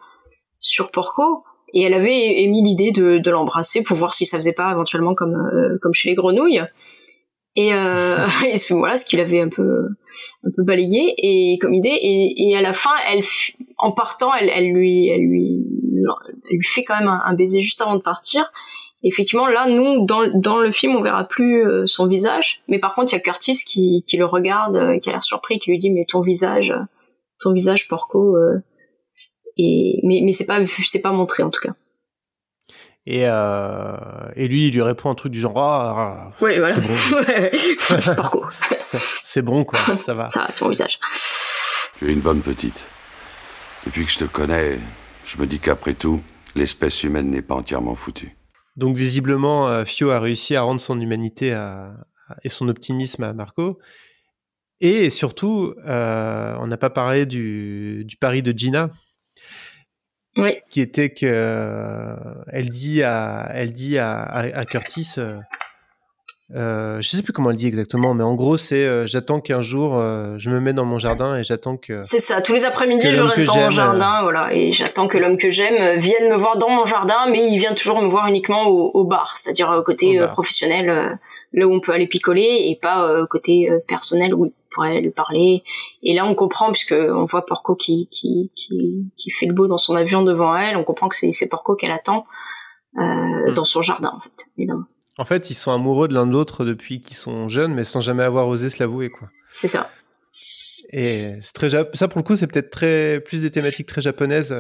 sur Porco et elle avait émis l'idée de de l'embrasser pour voir si ça faisait pas éventuellement comme euh, comme chez les grenouilles. Et, euh, [LAUGHS] c'est- voilà ce qu'il avait un peu un peu balayé et comme idée. Et, et à la fin elle en partant elle, elle lui elle lui elle lui fait quand même un, baiser juste avant de partir. Effectivement là nous dans, dans le film on verra plus euh, son visage. Mais par contre il y a Curtis qui, qui le regarde euh, qui a l'air surpris qui lui dit mais ton visage ton visage Porco euh, et mais mais c'est pas c'est pas montré en tout cas Et, euh, et lui, il lui répond un truc du genre Ah, ouais voilà c'est bon. [LAUGHS] [LAUGHS] C'est bon, quoi, ça va. ça c'est mon visage Tu es une bonne petite. Depuis que je te connais, je me dis qu'après tout, l'espèce humaine n'est pas entièrement foutue. Donc, visiblement, euh, Fio a réussi à rendre son humanité à- à- et son optimisme à Marco. Et surtout, euh, on n'a pas parlé du, du pari de Gina. Oui. Qui était que euh, elle dit à, elle dit à, à- à Curtis, euh, euh, je sais plus comment elle dit exactement, mais en gros, c'est euh, j'attends qu'un jour euh, je me mets dans mon jardin et j'attends que. C'est ça, tous les après-midi, je reste dans mon jardin, voilà, et j'attends que l'homme que j'aime vienne me voir dans mon jardin, mais il vient toujours me voir uniquement au, au bar, c'est-à-dire côté professionnel, là où on peut aller picoler, et pas euh, côté euh, personnel où il pourrait lui parler. Et là, on comprend, puisque on voit Porco qui, qui, qui, qui fait le beau dans son avion devant elle, on comprend que c'est c'est Porco qu'elle attend euh, Hmm. dans son jardin, en fait, évidemment. En fait, ils sont amoureux de l'un de l'autre depuis qu'ils sont jeunes, mais sans jamais avoir osé se l'avouer, quoi. C'est ça. Et c'est très ça, pour le coup, c'est peut-être très plus des thématiques très japonaises.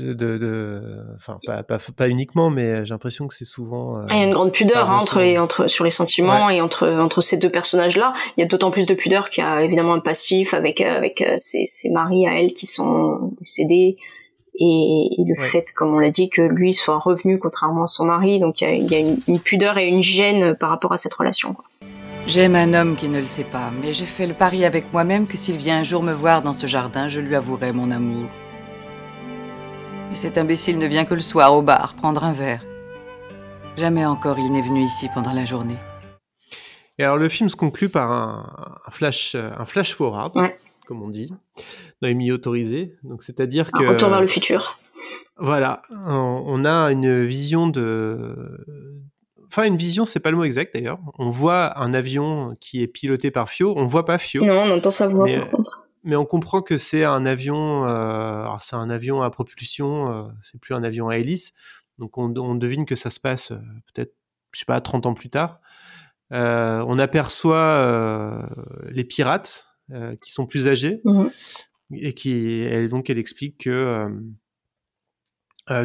Euh, de, de, enfin, pas, pas, pas uniquement, mais j'ai l'impression que c'est souvent. euh, Ah, Il y a une grande pudeur hein, entre les entre sur les sentiments et entre entre ces deux personnages là. Il y a d'autant plus de pudeur qu'il y a évidemment un passif avec euh, avec euh, ses, ses maris à elle qui sont décédés et, et le Ouais. fait comme on l'a dit que lui soit revenu contrairement à son mari. Donc il y a, il y a une, une pudeur et une gêne par rapport à cette relation. Quoi. J'aime un homme qui ne le sait pas, mais j'ai fait le pari avec moi-même que s'il vient un jour me voir dans ce jardin, je lui avouerai mon amour. Cet imbécile ne vient que le soir au bar prendre un verre. Jamais encore il n'est venu ici pendant la journée. Et alors, le film se conclut par un, un flash, euh, un flash forward, comme on dit, dans les milieux autorisés. Donc, c'est-à-dire que. Un retour vers le futur. Voilà, on on a une vision de. Enfin, une vision, c'est pas le mot exact d'ailleurs. On voit un avion qui est piloté par Fio. On voit pas Fio. Non, on entend sa voix mais, par contre. Mais on comprend que c'est un avion. euh, c'est un avion à propulsion. euh, c'est plus un avion à hélice. Donc, on, on devine que ça se passe euh, peut-être, je sais pas, 30 ans plus tard. On aperçoit les pirates qui sont plus âgés Mhm. et qui, elle, donc, elle explique que.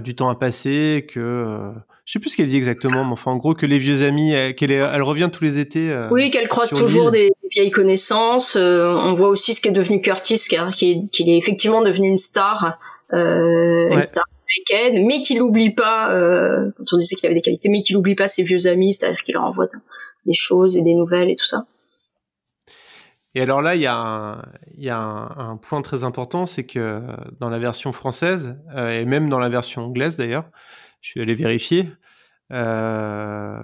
du temps a passé, que je sais plus ce qu'elle dit exactement, mais enfin en gros que les vieux amis, qu'elle elle revient tous les étés. Oui, qu'elle croise toujours des vieilles connaissances. Euh, on voit aussi ce qui est devenu Curtis, car qu'il est, effectivement devenu une star, euh, une star américaine, mais qu'il n'oublie pas, euh, quand on disait qu'il avait des qualités, mais qu'il n'oublie pas ses vieux amis, c'est-à-dire qu'il leur envoie des choses et des nouvelles et tout ça. Et alors là, il y a un, il y a un, un point très important, c'est que dans la version française, euh, et même dans la version anglaise d'ailleurs, je suis allé vérifier, euh,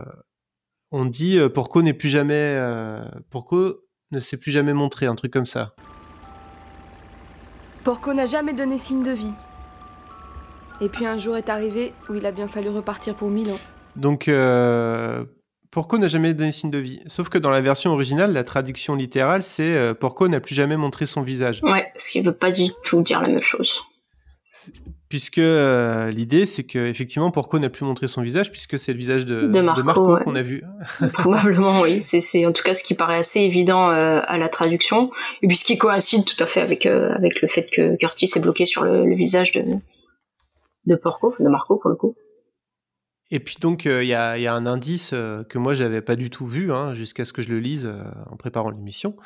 on dit euh, Porco n'est plus jamais, euh, Porco ne s'est plus jamais montré, un truc comme ça. Porco n'a jamais donné signe de vie. Et puis un jour est arrivé où il a bien fallu repartir pour Milan. Donc, euh, Porco n'a jamais donné signe de vie. Sauf que dans la version originale, la traduction littérale, c'est euh, Porco n'a plus jamais montré son visage. Ouais, ce qui veut pas du tout dire la même chose. Puisque euh, l'idée, c'est que effectivement, Porco n'a plus montré son visage, puisque c'est le visage de, De Marco, ouais. qu'on a vu. [LAUGHS] Probablement, oui. C'est, en tout cas ce qui paraît assez évident euh, à la traduction, et puis ce qui coïncide tout à fait avec euh, avec le fait que Curtis est bloqué sur le, le visage de de Porco, de Marco pour le coup. Et puis donc, il y, a, y, a, un indice que moi, j'avais pas du tout vu, hein, jusqu'à ce que je le lise en préparant l'émission,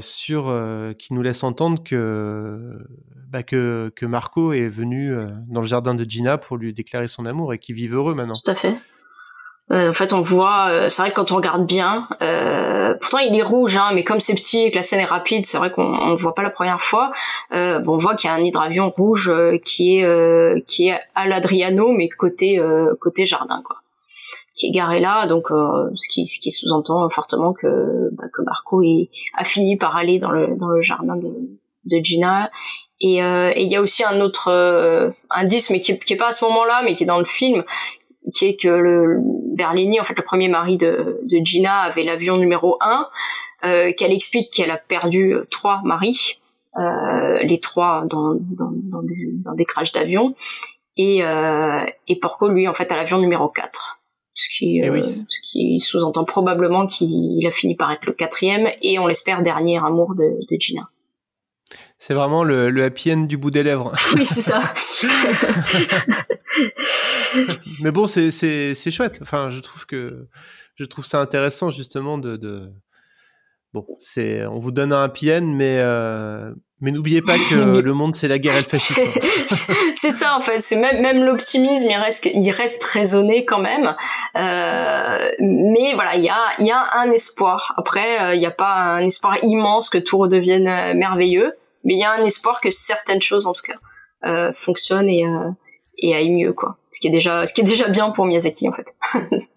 sur qui nous laisse entendre que, bah, que, Marco est venu dans le jardin de Gina pour lui déclarer son amour et qu'ils vivent heureux maintenant. Tout à fait. en fait, on voit, c'est vrai que quand on regarde bien, pourtant il est rouge, hein, mais comme c'est petit et que la scène est rapide, c'est vrai qu'on on le voit pas la première fois. Euh, bon, on voit qu'il y a un hydravion rouge euh, qui est euh, qui est à l'Adriano, mais côté côté jardin, quoi, qui est garé là. Donc, ce qui ce qui sous-entend fortement que bah, que Marco a fini par aller dans le dans le jardin de de Gina. Et il y a aussi un autre indice, mais qui, qui est pas à ce moment-là, mais qui est dans le film, qui est que le Berlini, en fait le premier mari de, de Gina, avait l'avion numéro 1, euh, qu'elle explique qu'elle a perdu trois maris, euh, les trois dans, dans, dans, des, dans des crashs d'avion, et, euh, et Porco, lui, en fait, a l'avion numéro 4. Ce qui, oui. ce qui sous-entend probablement qu'il a fini par être le quatrième, et on l'espère dernier amour de, de Gina. C'est vraiment le, le, happy end du bout des lèvres. [LAUGHS] Oui, c'est ça. [LAUGHS] Mais bon, c'est, c'est, c'est chouette. Enfin, je trouve que je trouve ça intéressant justement de, de... bon, c'est on vous donne un happy end, mais euh... mais n'oubliez pas que [LAUGHS] le monde c'est la guerre et le fascisme. c'est ça en fait. C'est même même l'optimisme, il reste il reste raisonné quand même. Euh... Mais voilà, il y a il y a un espoir. Après, il n'y a pas un espoir immense que tout redevienne merveilleux mais il y a un espoir que certaines choses en tout cas euh, fonctionnent et euh, et aillent mieux quoi. Ce qui est déjà ce qui est déjà bien pour Miyazaki en fait. [LAUGHS]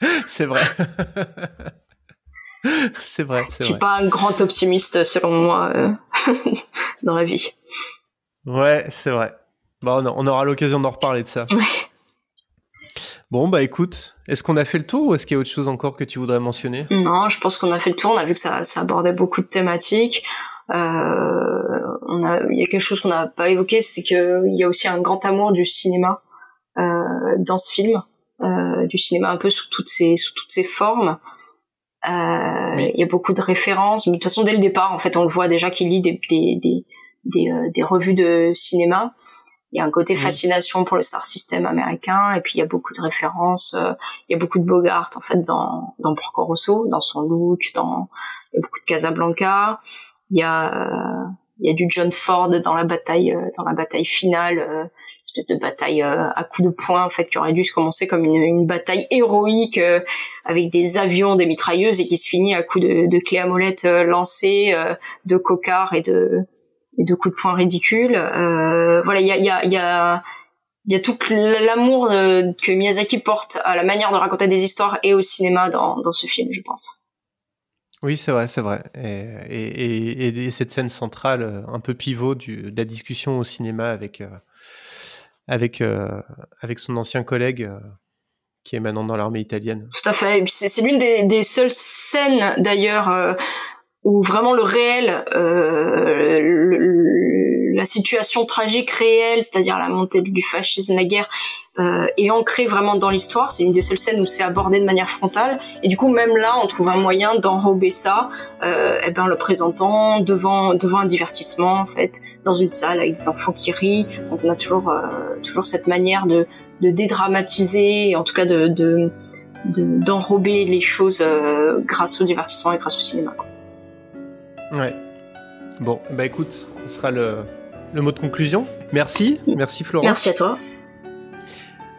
[LAUGHS] C'est vrai. C'est vrai je suis pas un grand optimiste selon moi euh, [LAUGHS] dans la vie. Ouais c'est vrai. Bon on aura l'occasion d'en reparler de ça. Ouais. Bon, bah écoute, est-ce qu'on a fait le tour ou est-ce qu'il y a autre chose encore que tu voudrais mentionner? Non, je pense qu'on a fait le tour. On a vu que ça, ça abordait beaucoup de thématiques. Euh, on a, il y a quelque chose qu'on n'a pas évoqué, c'est qu'il y a aussi un grand amour du cinéma euh, dans ce film, euh, du cinéma un peu sous toutes ses, sous toutes ses formes. Euh, oui. Il y a beaucoup de références. De toute façon, dès le départ, en fait, on le voit déjà qu'il lit des, des, des, des, euh, des revues de cinéma il y a un côté fascination pour le star system américain et puis il y a beaucoup de références euh, il y a beaucoup de Bogart en fait dans dans Porco Rosso dans son look dans il y a beaucoup de Casablanca. Il y a euh, il y a du John Ford dans la bataille euh, dans la bataille finale euh, espèce de bataille euh, à coups de poing en fait qui aurait dû se commencer comme une, une bataille héroïque euh, avec des avions des mitrailleuses et qui se finit à coups de, de clés à molette lancées de cocards et de et de coups de poing ridicules. Euh, voilà, il y a, y a, y a, il y a tout l'amour que Miyazaki porte à la manière de raconter des histoires et au cinéma dans, dans ce film, je pense. Oui, c'est vrai, c'est vrai. Et, et, et, et, cette scène centrale, un peu pivot du, de la discussion au cinéma avec, euh, avec, euh, avec son ancien collègue euh, qui est maintenant dans l'armée italienne. Tout à fait. C'est l'une des, des, seules scènes, d'ailleurs, où vraiment le réel, euh, le, la situation tragique réelle, c'est-à-dire la montée du fascisme, la guerre, euh, est ancrée vraiment dans l'histoire. C'est une des seules scènes où c'est abordé de manière frontale. Et du coup, même là, on trouve un moyen d'enrober ça, euh, et ben, le présentant devant devant un divertissement, en fait, dans une salle avec des enfants qui rient. Donc, on a toujours euh, toujours cette manière de de dédramatiser, en tout cas de, de de- d'enrober les choses euh, grâce au divertissement et grâce au cinéma. Ouais. Bon, bah écoute, ce sera le, le mot de conclusion. Merci, merci Florent. Merci à toi.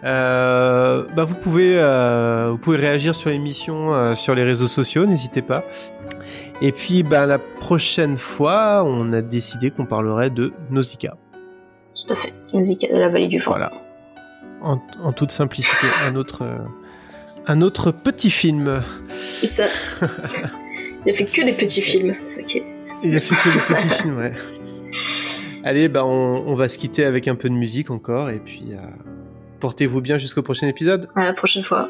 Euh, bah vous pouvez euh, vous pouvez réagir sur l'émission euh, sur les réseaux sociaux, n'hésitez pas. Et puis bah la prochaine fois, on a décidé qu'on parlerait de Nausicaa. Tout à fait. Musique de la vallée du vent. Voilà. En, en toute simplicité, un autre un autre petit film. Et ça. [LAUGHS] Il a fait que des petits films. qui est- Il a fait que des petits [LAUGHS] films, ouais. Allez, bah on, va se quitter avec un peu de musique encore et puis euh, portez-vous bien jusqu'au prochain épisode. À la prochaine fois.